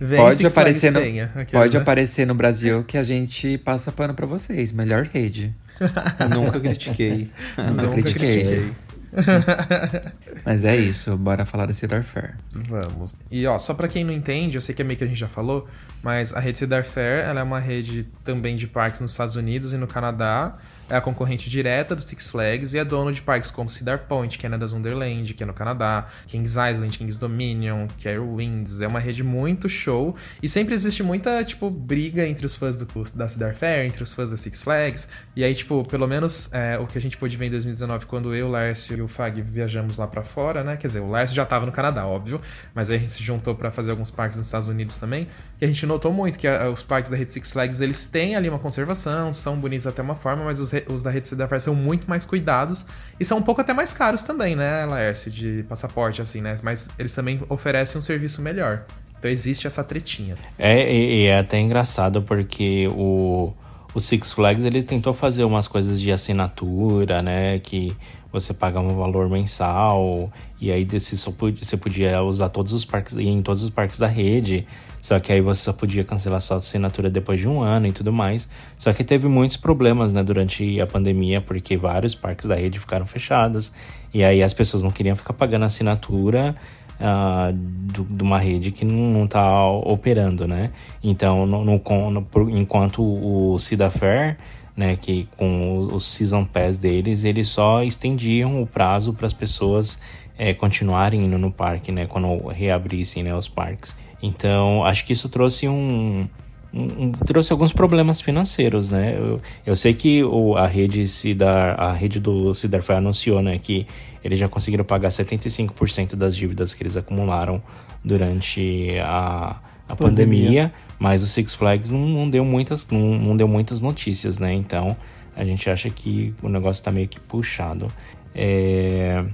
Speaker 7: Vem
Speaker 6: Pode
Speaker 7: Six
Speaker 6: aparecer, no,
Speaker 7: Flags Penha. Aqueles,
Speaker 6: pode
Speaker 7: né?
Speaker 6: aparecer no Brasil que a gente passa pano pra vocês. Melhor rede.
Speaker 5: Nunca critiquei.
Speaker 6: Nunca
Speaker 7: Nunca
Speaker 6: critiquei.
Speaker 7: critiquei.
Speaker 6: Mas é isso, bora falar da Cedar Fair.
Speaker 7: Vamos. E ó, só pra quem não entende, eu sei que é meio que a gente já falou, mas a rede Cedar Fair, ela é uma rede também de parques nos Estados Unidos e no Canadá. É a concorrente direta do Six Flags e é dono de parques como Cedar Point, Canada's Wonderland, que é no Canadá, Kings Island, Kings Dominion, Care Winds. É uma rede muito show e sempre existe muita, tipo, briga entre os fãs do, da Cedar Fair, entre os fãs da Six Flags. E aí, tipo, pelo menos é, o que a gente pôde ver em 2019, quando eu, o Lárcio e o Fag viajamos lá para fora, né? Quer dizer, o Lárcio já tava no Canadá, óbvio, mas aí a gente se juntou para fazer alguns parques nos Estados Unidos também. E a gente notou muito que a, os parques da rede Six Flags, eles têm ali uma conservação, são bonitos até uma forma, mas os, os da rede Cedar são muito mais cuidados e são um pouco até mais caros também, né, Laércio, de passaporte, assim, né? Mas eles também oferecem um serviço melhor. Então existe essa tretinha.
Speaker 4: É, e, e é até engraçado porque o, o Six Flags ele tentou fazer umas coisas de assinatura, né? Que você paga um valor mensal e aí você, podia, usar todos os parques em todos os parques da rede. Só que aí você só podia cancelar sua assinatura depois de um ano e tudo mais. Só que teve muitos problemas, né, durante a pandemia, porque vários parques da rede ficaram fechados. E aí as pessoas não queriam ficar pagando assinatura uh, de uma rede que não está operando, né? Então, no, no, no, enquanto o Cida Fair, né, que com o, o Season Pass deles, eles só estendiam o prazo para as pessoas é, continuarem indo no parque, né, quando reabrissem né, os parques. Então, acho que isso trouxe um, um, trouxe alguns problemas financeiros, né? Eu, eu sei que o, a rede Cidar, a rede do Cidarfy anunciou, né, que eles já conseguiram pagar 75% das dívidas que eles acumularam durante a, a pandemia. pandemia. mas o Six Flags não, não deu muitas não, não, deu muitas notícias, né? Então, a gente acha que o negócio tá meio que puxado. É...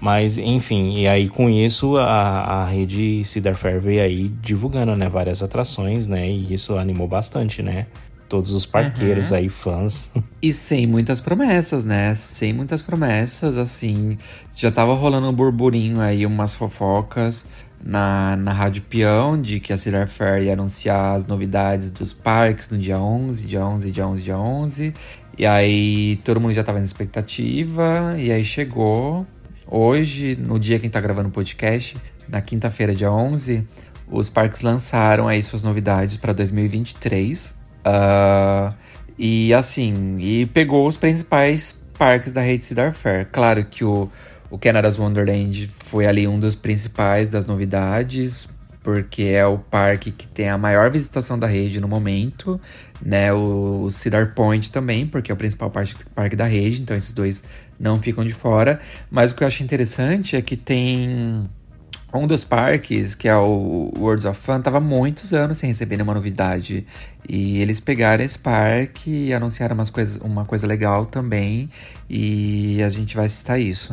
Speaker 4: Mas, enfim, e aí com isso a, a rede Cedar Fair veio aí divulgando, né, várias atrações, né, e isso animou bastante, né, todos os parqueiros uhum. aí, fãs.
Speaker 6: E sem muitas promessas, né, sem muitas promessas, assim, já tava rolando um burburinho aí, umas fofocas na, na Rádio Peão, de que a Cedar Fair ia anunciar as novidades dos parques no dia 11, dia 11, dia 11, dia 11, e aí todo mundo já tava na expectativa, e aí chegou Hoje, no dia que a gente tá gravando o podcast, na quinta-feira, dia 11, os parques lançaram aí suas novidades para 2023. Uh, e assim, e pegou os principais parques da rede Cedar Fair. Claro que o, o Canada's Wonderland foi ali um dos principais das novidades, porque é o parque que tem a maior visitação da rede no momento, né? O Cedar Point também, porque é o principal parque, da rede, então esses dois não ficam de fora. Mas o que eu acho interessante é que tem um dos parques, que é o Worlds of Fun, tava muitos anos sem receber nenhuma novidade. E eles pegaram esse parque e anunciaram umas coisas, uma coisa legal também. E a gente vai citar isso.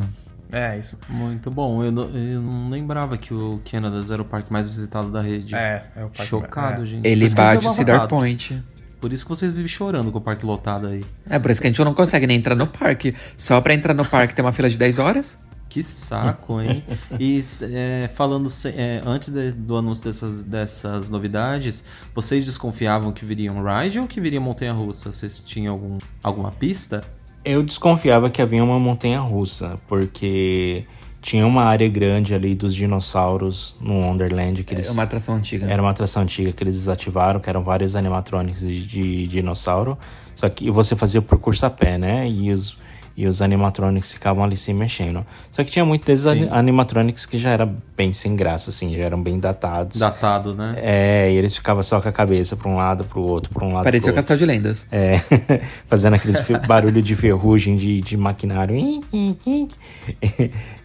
Speaker 5: É, isso. Muito bom. Eu não, eu não lembrava que o Canada era o parque mais visitado da rede.
Speaker 7: É, é o parque
Speaker 5: Chocado,
Speaker 7: é.
Speaker 5: gente.
Speaker 6: Ele bate o Cedar Point.
Speaker 5: Por isso que vocês vivem chorando com o parque lotado aí.
Speaker 6: É por isso que a gente não consegue nem entrar no parque. Só pra entrar no parque tem uma fila de 10 horas.
Speaker 5: Que saco, hein? e é, falando é, antes de, do anúncio dessas, dessas novidades, vocês desconfiavam que viria um ride ou que viria montanha russa? Vocês tinham algum, alguma pista?
Speaker 4: Eu desconfiava que havia uma montanha russa, porque tinha uma área grande ali dos dinossauros no Wonderland. Que eles,
Speaker 6: é uma atração antiga.
Speaker 4: Era uma atração antiga que eles desativaram, que eram vários animatronics de, de dinossauro. Só que você fazia o percurso a pé, né? E os e os animatronics ficavam ali se mexendo. Só que tinha muitos desses Sim. animatronics que já era bem sem graça, assim, já eram bem datados.
Speaker 5: Datado, né?
Speaker 4: É, e eles ficavam só com a cabeça pra um lado, pro outro, pra um lado.
Speaker 6: Parecia o Castelo de Lendas.
Speaker 4: É, fazendo aqueles barulho de ferrugem de, de maquinário. e,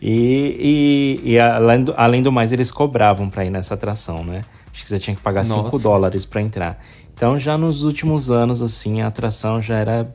Speaker 4: e, e além, do, além do mais, eles cobravam pra ir nessa atração, né? Acho que você tinha que pagar 5 dólares para entrar. Então, já nos últimos anos, assim, a atração já era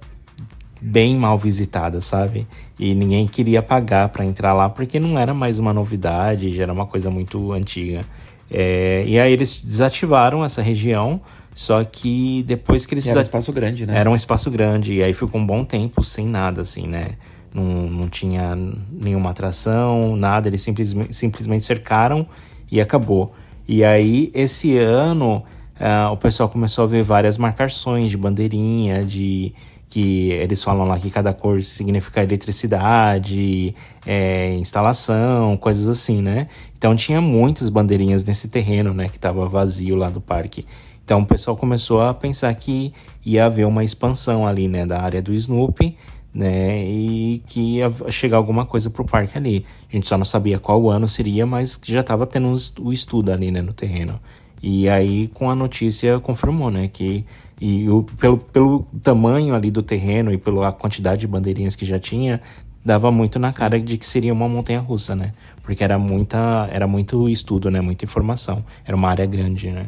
Speaker 4: bem mal visitada, sabe? E ninguém queria pagar para entrar lá porque não era mais uma novidade, já era uma coisa muito antiga. É, e aí eles desativaram essa região, só que depois que eles.
Speaker 6: Era um espaço grande, né?
Speaker 4: Era um espaço grande, e aí ficou um bom tempo sem nada, assim, né? Não, não tinha nenhuma atração, nada, eles simplesmente, simplesmente cercaram e acabou. E aí, esse ano, uh, o pessoal começou a ver várias marcações de bandeirinha, de que eles falam lá que cada cor significa eletricidade, é, instalação, coisas assim, né? Então tinha muitas bandeirinhas nesse terreno, né, que estava vazio lá do parque. Então o pessoal começou a pensar que ia haver uma expansão ali, né, da área do Snoopy, né, e que ia chegar alguma coisa pro parque ali. A gente só não sabia qual ano seria, mas já estava tendo o estudo ali, né, no terreno. E aí com a notícia confirmou, né, que e o, pelo, pelo tamanho ali do terreno e pela quantidade de bandeirinhas que já tinha, dava muito na cara de que seria uma montanha russa, né? Porque era muita, era muito estudo, né? Muita informação. Era uma área grande, né?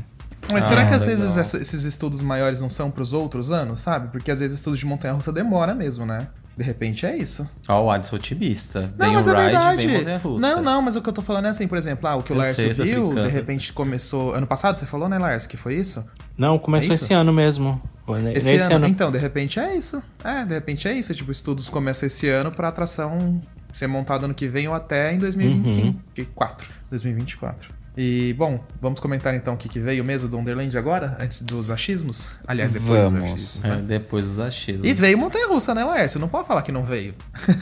Speaker 7: Mas será
Speaker 5: Ah,
Speaker 7: que às
Speaker 5: legal.
Speaker 7: vezes essa- esses estudos maiores não são pros outros anos, sabe? Porque às vezes estudos de montanha-russa demora mesmo, né? De repente é isso.
Speaker 5: Ó, o Adson otimista.
Speaker 7: Não,
Speaker 5: vem
Speaker 7: mas
Speaker 5: o
Speaker 7: é
Speaker 5: ride,
Speaker 7: verdade.
Speaker 5: vem montanha russa.
Speaker 7: Não, não, mas o que eu tô falando é assim, por exemplo, ah, o que o
Speaker 5: Eu
Speaker 7: Lars
Speaker 5: sei,
Speaker 7: viu, de repente começou. Ano passado você falou, né, Lars, que foi isso?
Speaker 4: Não, começou
Speaker 7: É isso?
Speaker 4: esse ano mesmo. Foi ne-
Speaker 7: Esse
Speaker 4: nesse
Speaker 7: ano. Então, de repente é isso. É, de repente é isso. Tipo, estudos começam esse ano pra atração ser montada ano que vem ou até em 2025. E 4. 2024. E, bom, vamos comentar então o que, que veio mesmo do Underland agora, antes dos achismos? Aliás, depois
Speaker 6: Vamos.
Speaker 7: dos achismos.
Speaker 5: É,
Speaker 7: né?
Speaker 5: depois dos achismos.
Speaker 7: E veio Montanha Russa, né, Laércio? Não pode falar que não veio.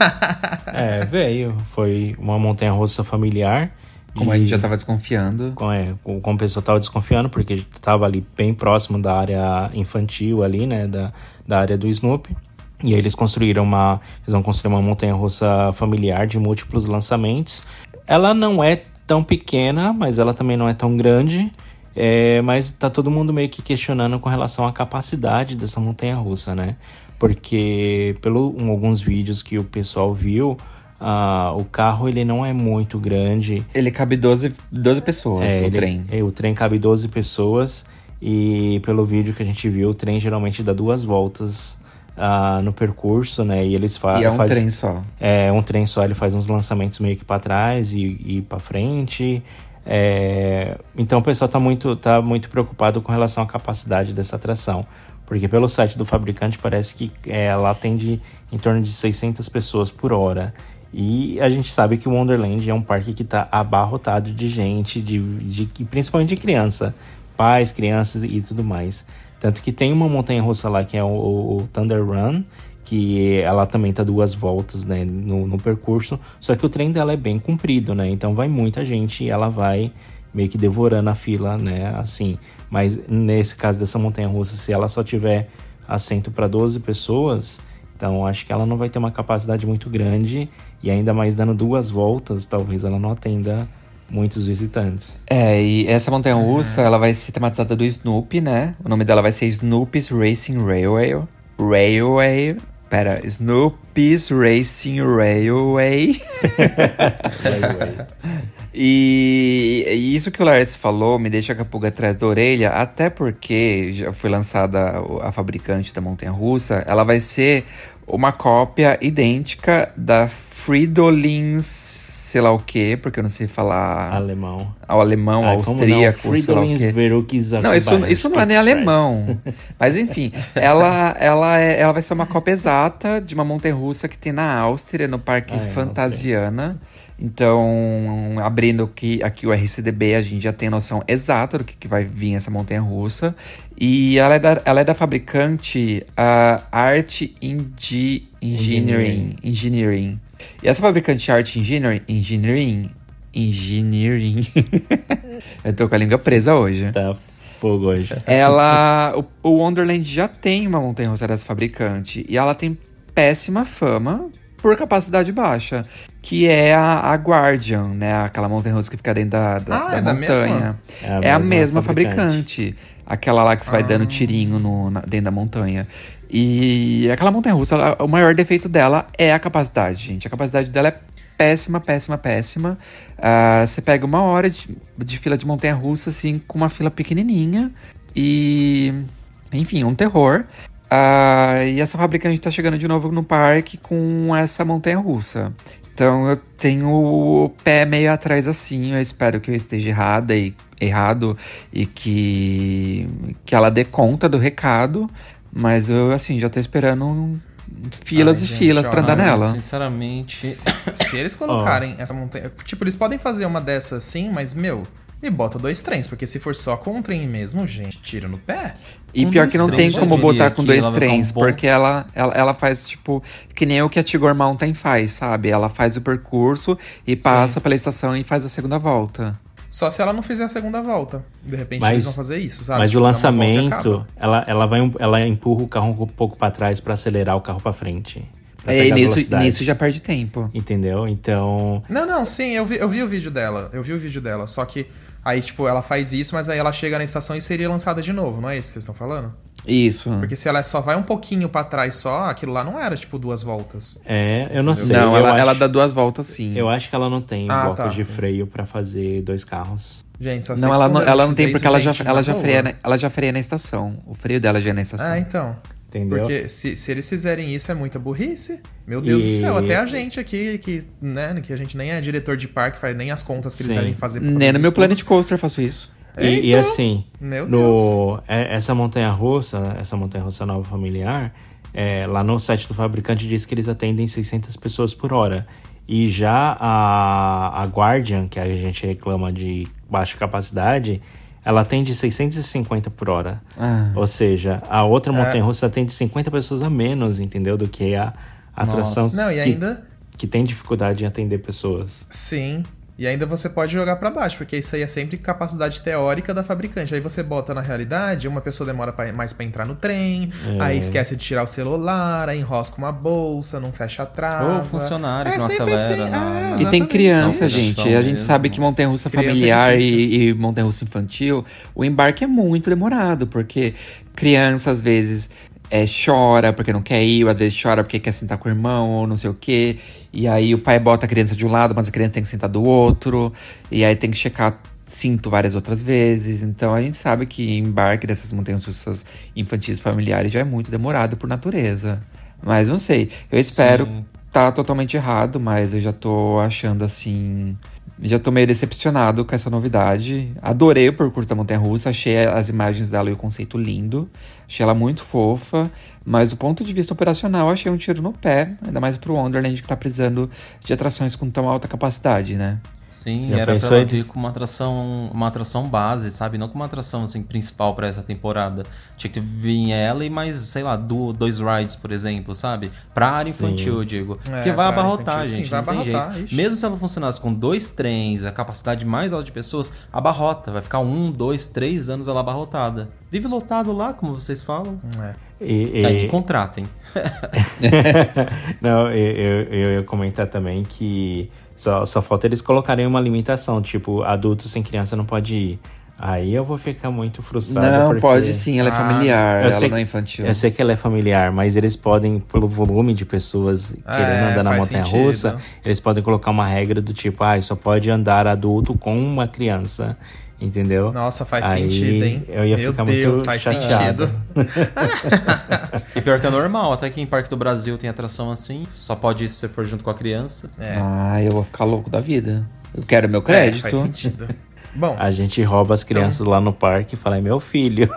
Speaker 4: É, veio. Foi uma montanha russa familiar.
Speaker 6: Como
Speaker 4: de-
Speaker 6: a gente já tava desconfiando.
Speaker 4: com- é, com- como o pessoal tava desconfiando, porque estava ali bem próximo da área infantil ali, né, da, da área do Snoopy. E aí eles construíram uma, eles vão construir uma montanha russa familiar de múltiplos lançamentos. Ela não é tão pequena, mas ela também não é tão grande. É, mas tá todo mundo meio que questionando com relação à capacidade dessa montanha russa, né? Porque pelo um, alguns vídeos que o pessoal viu, ah, o carro ele não é muito grande.
Speaker 6: Ele cabe 12, 12 pessoas,
Speaker 4: É,
Speaker 6: o
Speaker 4: ele-
Speaker 6: trem.
Speaker 4: é, o trem cabe 12 pessoas e pelo vídeo que a gente viu, o trem geralmente dá duas voltas ah, no percurso, né? E eles fa
Speaker 6: E é um
Speaker 4: faz-
Speaker 6: trem só.
Speaker 4: É um trem só, ele faz uns lançamentos meio que para trás e, e para frente. É, então o pessoal tá muito, tá muito preocupado com relação à capacidade dessa atração. Porque pelo site do fabricante parece que é, ela atende em torno de 600 pessoas por hora. E a gente sabe que o Wonderland é um parque que está abarrotado de gente, de, de, de- principalmente de criança, pais, crianças e tudo mais. Tanto que tem uma montanha russa lá que é o, o Thunder Run, que ela também tá duas voltas né, no, no percurso, só que o trem dela é bem comprido, né? Então vai muita gente e ela vai meio que devorando a fila, né? Assim. Mas nesse caso dessa montanha russa, se ela só tiver assento para 12 pessoas, então acho que ela não vai ter uma capacidade muito grande e ainda mais dando duas voltas, talvez ela não atenda muitos visitantes.
Speaker 6: É, e essa montanha russa, ela vai ser tematizada do Snoopy, né? O nome dela vai ser Snoopy's Racing Railway. Railway. Pera, Snoopy's Racing Railway. E, e isso que o Lars falou me deixa com a pulga atrás da orelha, até porque já foi lançada a fabricante da montanha russa, ela vai ser uma cópia idêntica da Fridolins, sei lá o que, porque eu não sei falar
Speaker 4: Alemão.
Speaker 6: ao alemão,
Speaker 4: Ah,
Speaker 6: austríaco,
Speaker 4: não?
Speaker 6: sei lá o
Speaker 4: Fridolins
Speaker 6: quê.
Speaker 4: Verukis
Speaker 6: Não, isso, isso não é nem alemão. Mas enfim, ela, ela, é, ela vai ser uma cópia exata de uma montanha russa que tem na Áustria, no Parque
Speaker 4: Ah, é,
Speaker 6: Fantasiana. Então, abrindo aqui, aqui o RCDB, a gente já tem noção exata do que, que vai vir essa montanha russa. E ela é da, ela é da fabricante a Art Indi- Engineering. Engineering. E essa fabricante Art Engineering, Engineering, Engineering. Eu tô com a língua presa hoje.
Speaker 4: Tá fogo hoje.
Speaker 6: Ela. O, o Wonderland já tem uma montanha russa dessa fabricante. E ela tem péssima fama por capacidade baixa. Que é a, a Guardian, né? Aquela montanha russa que fica dentro da, da,
Speaker 7: Ah,
Speaker 6: da
Speaker 7: é da
Speaker 6: montanha.
Speaker 4: mesma?
Speaker 6: É a mesma, fabricante. Aquela lá que você vai dando tirinho no, na- dentro da montanha. E aquela montanha russa, ela- o maior defeito dela é a capacidade, gente. A capacidade dela é péssima, péssima, péssima. Ah, você pega uma hora de, de fila de montanha russa, assim, com uma fila pequenininha. E. Enfim, um terror. Ah, e essa fabricante tá chegando de novo no parque com essa montanha russa. Então eu tenho o pé meio atrás assim. Eu espero que eu esteja errada e errado e que, que ela dê conta do recado. Mas eu, assim, já tô esperando um- filas
Speaker 7: Ai,
Speaker 6: e
Speaker 7: gente,
Speaker 6: filas
Speaker 7: ó,
Speaker 6: pra andar nela.
Speaker 5: Sinceramente,
Speaker 7: Se eles colocarem essa montanha. Tipo, eles podem fazer uma dessas assim, mas, meu, me bota dois trens, porque se for só com um trem mesmo, gente, tira no pé.
Speaker 6: E
Speaker 5: Com
Speaker 6: pior que não tem
Speaker 5: trens, eu
Speaker 6: como botar com dois
Speaker 5: um
Speaker 6: trens,
Speaker 5: bom-
Speaker 6: porque ela, ela, ela faz, tipo, que nem o que a Tigor Mountain faz, sabe? Ela faz o percurso e passa pela estação e faz a segunda volta.
Speaker 7: Só se ela não fizer a segunda volta. De repente
Speaker 4: Mas-
Speaker 7: eles vão fazer isso, sabe?
Speaker 4: Mas
Speaker 7: Tipo,
Speaker 4: o lançamento, ela, ela, vai, um- ela empurra o carro um pouco pra trás pra acelerar o carro pra frente. Pra
Speaker 6: É,
Speaker 4: pegar
Speaker 6: nisso, nisso já perde tempo.
Speaker 4: Entendeu? Então.
Speaker 7: Não, não, sim, eu vi, eu vi o vídeo dela. Eu vi o vídeo dela. Só que aí, tipo, ela faz isso, mas aí ela chega na estação e seria lançada de novo, não é isso que vocês estão falando?
Speaker 6: Isso.
Speaker 7: Porque se ela só vai um pouquinho pra trás só, aquilo lá não era, tipo, duas voltas.
Speaker 4: É, eu não sei.
Speaker 6: Não, ela,
Speaker 4: acho,
Speaker 6: ela dá duas voltas sim.
Speaker 4: Eu acho que ela não tem
Speaker 7: Ah,
Speaker 4: blocos
Speaker 7: tá.
Speaker 4: de freio pra fazer dois carros.
Speaker 7: Gente, só
Speaker 6: Não, ela não,
Speaker 7: o
Speaker 6: ela não tem porque
Speaker 7: isso,
Speaker 6: ela,
Speaker 7: gente,
Speaker 6: já, ela,
Speaker 7: na
Speaker 6: já
Speaker 7: boa.
Speaker 6: freia na, ela já freia na estação. O freio dela já é na estação.
Speaker 7: Ah, então.
Speaker 4: Entendeu?
Speaker 7: Porque se, se eles fizerem isso é muita burrice. Meu Deus
Speaker 4: E-
Speaker 7: do céu, até a gente aqui, que, né, que a gente nem é diretor de parque, faz nem as contas que
Speaker 4: Sim.
Speaker 7: eles devem fazer pra fazer
Speaker 6: Nem no meu
Speaker 7: estudos.
Speaker 6: Planet Coaster eu faço isso.
Speaker 4: E, e
Speaker 7: Então,
Speaker 4: assim, no, é- essa montanha russa, essa montanha russa nova familiar, é, lá no site do fabricante diz que eles atendem 600 pessoas por hora. E já a, a Guardian, que a gente reclama de baixa capacidade, ela atende 650 por hora.
Speaker 6: Ah.
Speaker 4: Ou seja, a outra
Speaker 7: É.
Speaker 4: montanha russa atende 50 pessoas a menos, entendeu? Do que a atração
Speaker 7: Não, e
Speaker 4: que,
Speaker 7: ainda.
Speaker 4: que tem dificuldade em atender pessoas.
Speaker 7: Sim. E ainda você pode jogar pra baixo, porque isso aí é sempre capacidade teórica da fabricante. Aí você bota na realidade, uma pessoa demora pra- mais pra entrar no trem,
Speaker 4: É.
Speaker 7: aí esquece de tirar o celular, aí enrosca uma bolsa, não fecha a trava.
Speaker 5: Ou funcionário
Speaker 7: É
Speaker 5: que não
Speaker 7: sempre
Speaker 5: acelera
Speaker 7: assim. Ah,
Speaker 5: na-
Speaker 6: E tem criança,
Speaker 5: Não,
Speaker 6: gente. A gente
Speaker 5: mesmo.
Speaker 6: sabe que montanha-russa
Speaker 7: é
Speaker 6: familiar
Speaker 7: difícil.
Speaker 6: e, e montanha-russa infantil, o embarque é muito demorado, porque criança às vezes é, chora porque não quer ir, ou às vezes chora porque quer sentar com o irmão, ou não sei o quê. E aí o pai bota a criança de um lado, mas a criança tem que sentar do outro. E aí tem que checar cinto várias outras vezes. Então a gente sabe que embarque dessas montanhas-russas infantis familiares já é muito demorado por natureza. Mas não sei. Eu espero
Speaker 5: Sim.
Speaker 6: tá totalmente errado, mas eu já tô achando assim. Já tô meio decepcionado com essa novidade. Adorei o percurso da Montanha Russa, achei as imagens dela e o conceito lindo. Achei ela muito fofa, mas do ponto de vista operacional, achei um tiro no pé, ainda mais pro Wonderland que tá precisando de atrações com tão alta capacidade, né?
Speaker 5: Sim,
Speaker 4: Já
Speaker 5: era pra ela vir com uma atração, uma atração base, sabe? Não com uma atração assim, principal pra essa temporada. Tinha que vir ela e mais, sei lá, do, dois rides, por exemplo, sabe? Pra área
Speaker 4: Sim.
Speaker 5: infantil, eu digo.
Speaker 7: É,
Speaker 5: Porque vai abarrotar,
Speaker 7: infantil,
Speaker 5: gente.
Speaker 7: sim, vai
Speaker 5: não tem
Speaker 7: abarrotar,
Speaker 5: jeito.
Speaker 7: ixi.
Speaker 5: Mesmo se ela funcionasse com dois trens, a capacidade mais alta de pessoas, abarrota. Vai ficar um, dois, três anos ela abarrotada. Vive lotado lá, como vocês falam.
Speaker 7: É.
Speaker 4: E, e-
Speaker 5: me contratem.
Speaker 4: Não, eu, eu, eu ia comentar também que só, só falta eles colocarem uma limitação, tipo, adulto sem criança não pode ir. Aí eu vou ficar muito frustrado.
Speaker 6: não,
Speaker 4: porque
Speaker 6: pode sim, ela é
Speaker 7: Ah,
Speaker 6: familiar, ela
Speaker 4: sei
Speaker 6: não é
Speaker 4: que-
Speaker 6: infantil.
Speaker 4: Eu sei que ela é familiar, mas eles podem, pelo volume de pessoas querendo andar na montanha
Speaker 7: sentido.
Speaker 4: russa, eles podem colocar uma regra do tipo, ah, só pode andar adulto com uma criança, entendeu?
Speaker 7: Nossa, faz
Speaker 4: Aí
Speaker 7: sentido, hein?
Speaker 4: Eu ia
Speaker 7: Meu
Speaker 4: ficar
Speaker 7: Deus,
Speaker 4: muito
Speaker 7: faz
Speaker 4: chateado.
Speaker 7: sentido.
Speaker 5: E pior que é normal, até que em Parque do Brasil tem atração assim. Só pode ir se você for junto com a criança.
Speaker 7: É.
Speaker 6: Ah, eu vou ficar louco da vida. Eu quero meu
Speaker 7: É,
Speaker 6: crédito.
Speaker 7: faz sentido. Bom,
Speaker 4: A gente rouba as crianças lá no parque e fala, é meu filho.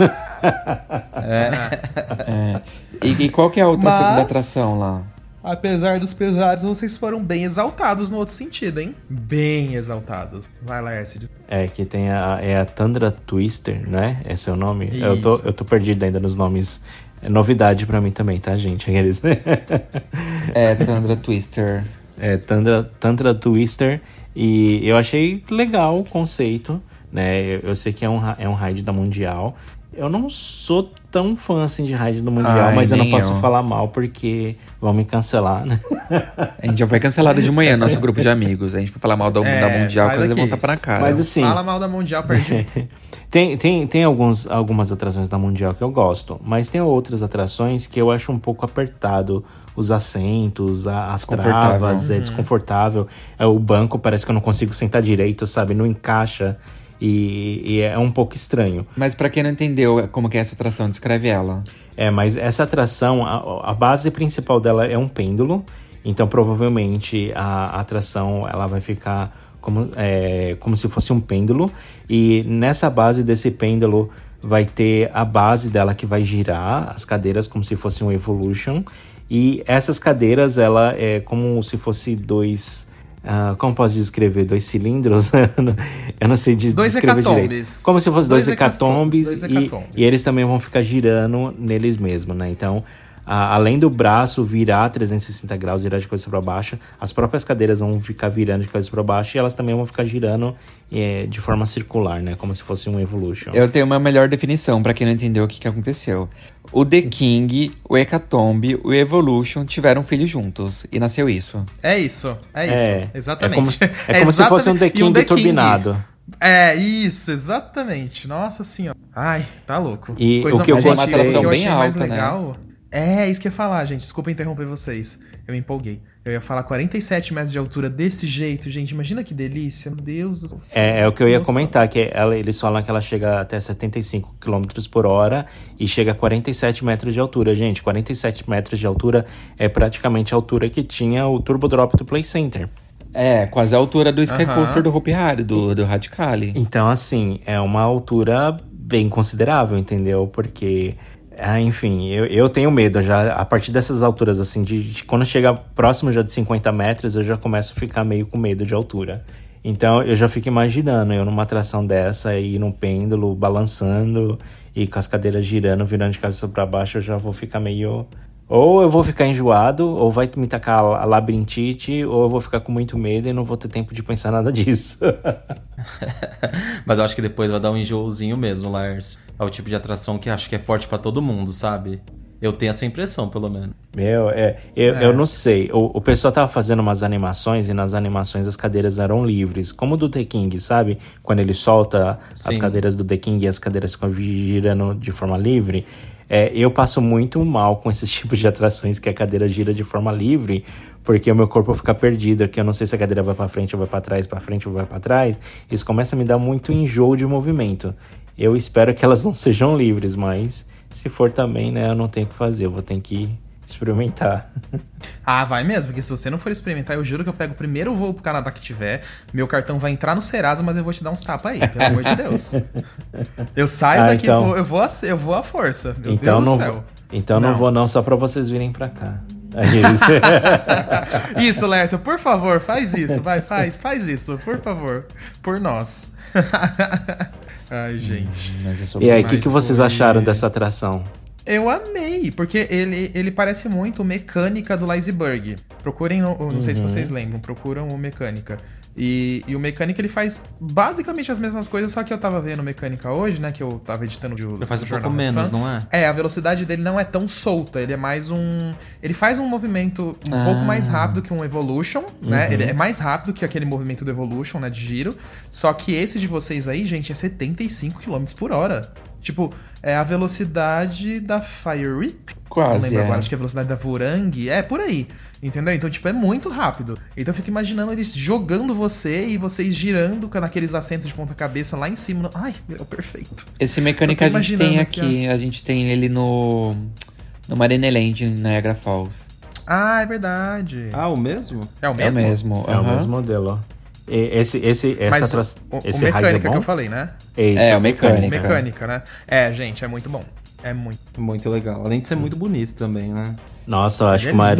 Speaker 6: É. E, e qual que é a outra
Speaker 7: Mas-
Speaker 6: segunda atração lá?
Speaker 7: Apesar dos pesares, vocês foram bem exaltados no outro sentido, hein? Bem exaltados. Vai lá, Ercid.
Speaker 4: É, que tem a, é a Tundra Twister, né? Esse é o nome? Eu tô,
Speaker 7: Isso.
Speaker 4: eu tô perdido ainda nos nomes. É novidade pra mim também, tá, gente? Aqueles...
Speaker 6: É, Tundra Twister.
Speaker 4: é, Tundra, Tundra Twister. E eu achei legal o conceito, né? Eu, eu sei que é um, é um raid da Mundial. Eu não sou tão fã assim de raid do Mundial,
Speaker 6: Ai,
Speaker 4: mas eu não posso
Speaker 6: eu.
Speaker 4: falar mal porque vão me cancelar, né?
Speaker 6: A gente já foi cancelado de manhã, nosso grupo de amigos. A gente foi falar mal da,
Speaker 7: É,
Speaker 6: da Mundial, quando volta pra cara.
Speaker 4: Mas assim.
Speaker 7: Fala mal da Mundial perdi.
Speaker 4: Tem, tem, tem alguns, algumas atrações da Mundial que eu gosto, mas tem outras atrações que eu acho um pouco apertado. Os assentos, a- as travas, é desconfortável. É, o banco parece que eu não consigo sentar direito, sabe? Não encaixa. E, e é um pouco estranho.
Speaker 6: Mas pra quem não entendeu como que é essa atração, descreve ela.
Speaker 4: É, mas essa atração, a, a base principal dela é um pêndulo. Então, provavelmente, a, a atração ela vai ficar como, é, como se fosse um pêndulo. E nessa base desse pêndulo vai ter a base dela que vai girar as cadeiras como se fosse um Evolution. E essas cadeiras, ela é como se fosse dois... ah, como posso descrever? Dois cilindros? Eu não sei de
Speaker 7: Dois
Speaker 4: descrever
Speaker 7: hecatombes.
Speaker 4: direito. Como se fosse dois,
Speaker 7: Dois hecato-
Speaker 4: hecatombes.
Speaker 7: dois
Speaker 4: e-
Speaker 7: hecatombes.
Speaker 4: e eles também vão ficar girando neles mesmos, né? Então, a- além do braço virar 360 graus, virar de cabeça para baixo, as próprias cadeiras vão ficar virando de cabeça para baixo e elas também vão ficar girando é, de forma circular, né? Como se fosse um Evolution.
Speaker 6: Eu tenho uma melhor definição pra quem não entendeu o que, que aconteceu. O The King, o Hecatombe, o Evolution tiveram filhos juntos e nasceu isso.
Speaker 7: É isso, é isso.
Speaker 4: É,
Speaker 7: exatamente.
Speaker 4: É como, se- é como se fosse um The
Speaker 7: exatamente- e
Speaker 4: King turbinado.
Speaker 7: É, isso, exatamente. Nossa senhora. Ai, tá louco.
Speaker 4: E o que eu
Speaker 7: positiva,
Speaker 4: gostei-
Speaker 7: o que eu
Speaker 6: bem
Speaker 7: achei mais
Speaker 6: alta, né?
Speaker 7: Legal. É, isso que eu ia falar, gente. Desculpa interromper vocês. Eu me empolguei. Eu ia falar 47 metros de altura desse jeito, gente. Imagina que delícia. Meu Deus do céu.
Speaker 4: É, é o que eu ia
Speaker 7: Nossa.
Speaker 4: comentar, que ela- eles falam que ela chega até 75 km por hora e chega a 47 metros de altura. Gente, 47 metros de altura é praticamente a altura que tinha o Turbo Drop do Play Center.
Speaker 6: É, quase a altura do Sky. Coaster do Hopi Hari, do, do Radicali.
Speaker 4: Então, assim, é uma altura bem considerável, entendeu? Porque, ah, enfim, eu, eu tenho medo já, a partir dessas alturas, assim, de, de quando chega próximo já de 50 metros, eu já começo a ficar meio com medo de altura. Então, eu já fico imaginando eu numa atração dessa aí, num pêndulo, balançando e com as cadeiras girando, virando de cabeça para baixo, eu já vou ficar meio. Ou eu vou ficar enjoado, ou vai me tacar a labirintite, ou eu vou ficar com muito medo e não vou ter tempo de pensar nada disso.
Speaker 5: Mas eu acho que depois vai dar um enjoozinho mesmo, Lars. É o tipo de atração que acho que é forte pra todo mundo, sabe? Eu tenho essa impressão, pelo menos.
Speaker 4: Meu, é, eu, eu não sei. O, o pessoal tava fazendo umas animações e nas animações as cadeiras eram livres. Como o do The King, sabe? Quando ele solta as
Speaker 5: Sim.
Speaker 4: cadeiras do The King e as cadeiras ficam girando de forma livre. É, eu passo muito mal com esses tipos de atrações que a cadeira gira de forma livre, porque o meu corpo fica perdido, que eu não sei se a cadeira vai pra frente ou vai pra trás, pra frente ou vai pra trás. Isso começa a me dar muito enjoo de movimento. Eu espero que elas não sejam livres, mas se for também, né, eu não tenho o que fazer, eu vou ter que experimentar.
Speaker 7: Ah, vai mesmo, porque se você não for experimentar, eu juro que eu pego o primeiro voo pro Canadá que tiver, meu cartão vai entrar no Serasa, mas eu vou te dar uns tapas aí, pelo amor de Deus. Eu saio
Speaker 4: Ah,
Speaker 7: daqui,
Speaker 4: então-
Speaker 7: eu, vou, eu, vou a, eu vou à força, meu
Speaker 4: então
Speaker 7: Deus
Speaker 4: não,
Speaker 7: do céu.
Speaker 4: então não.
Speaker 7: Não.
Speaker 4: vou não, só pra vocês virem pra cá. É isso.
Speaker 7: Isso, Lércio, por favor, faz isso, vai, faz, faz isso, por favor, por nós. Ai, gente.
Speaker 6: Sou
Speaker 4: e aí, o que, que vocês
Speaker 7: foi-
Speaker 4: acharam dessa atração?
Speaker 7: Eu amei, porque ele, ele parece muito Mecânica do Liseberg. Procurem, no, não sei se
Speaker 4: Uhum.
Speaker 7: vocês lembram, procuram o Mecânica. E, e o Mecânica ele faz basicamente as mesmas coisas, só que eu tava vendo Mecânica hoje, né, que eu tava editando o
Speaker 5: Ele faz um pouco menos, não é?
Speaker 7: É, a velocidade dele não é tão solta, ele é mais um. Ele faz um movimento um
Speaker 6: Ah.
Speaker 7: pouco mais rápido que um Evolution, né?
Speaker 4: Uhum.
Speaker 7: Ele é mais rápido que aquele movimento do Evolution, né? De giro. Só que esse de vocês aí, gente, é 75 km por hora. Tipo, é a velocidade da Fire Whip.
Speaker 6: Quase,
Speaker 7: Não lembro
Speaker 6: é.
Speaker 7: agora, acho que é a velocidade da Vorang. É, por aí. Entendeu? Então, tipo, é muito rápido. Então eu fico imaginando eles jogando você e vocês girando naqueles assentos de ponta-cabeça lá em cima. Ai, meu, perfeito.
Speaker 6: Esse
Speaker 7: tô
Speaker 6: a gente tem aqui, a gente tem ele no no Marineland em Niagara Falls.
Speaker 7: Ah, é verdade.
Speaker 5: Ah, o mesmo?
Speaker 7: é o mesmo?
Speaker 6: É mesmo.
Speaker 4: É o mesmo modelo, ó. E- Esse, esse, essa
Speaker 7: Mas
Speaker 4: atra-
Speaker 7: o, o
Speaker 4: esse raio é
Speaker 7: mecânica
Speaker 4: bom?
Speaker 7: que eu falei, né?
Speaker 4: É, isso,
Speaker 6: É, o mecânica.
Speaker 7: Mecânica, né? É, gente, é muito bom. É muito.
Speaker 5: Muito legal. Além de ser muito bonito também, né?
Speaker 4: Nossa, eu acho
Speaker 7: Ele
Speaker 4: que, o
Speaker 7: é
Speaker 4: Mar...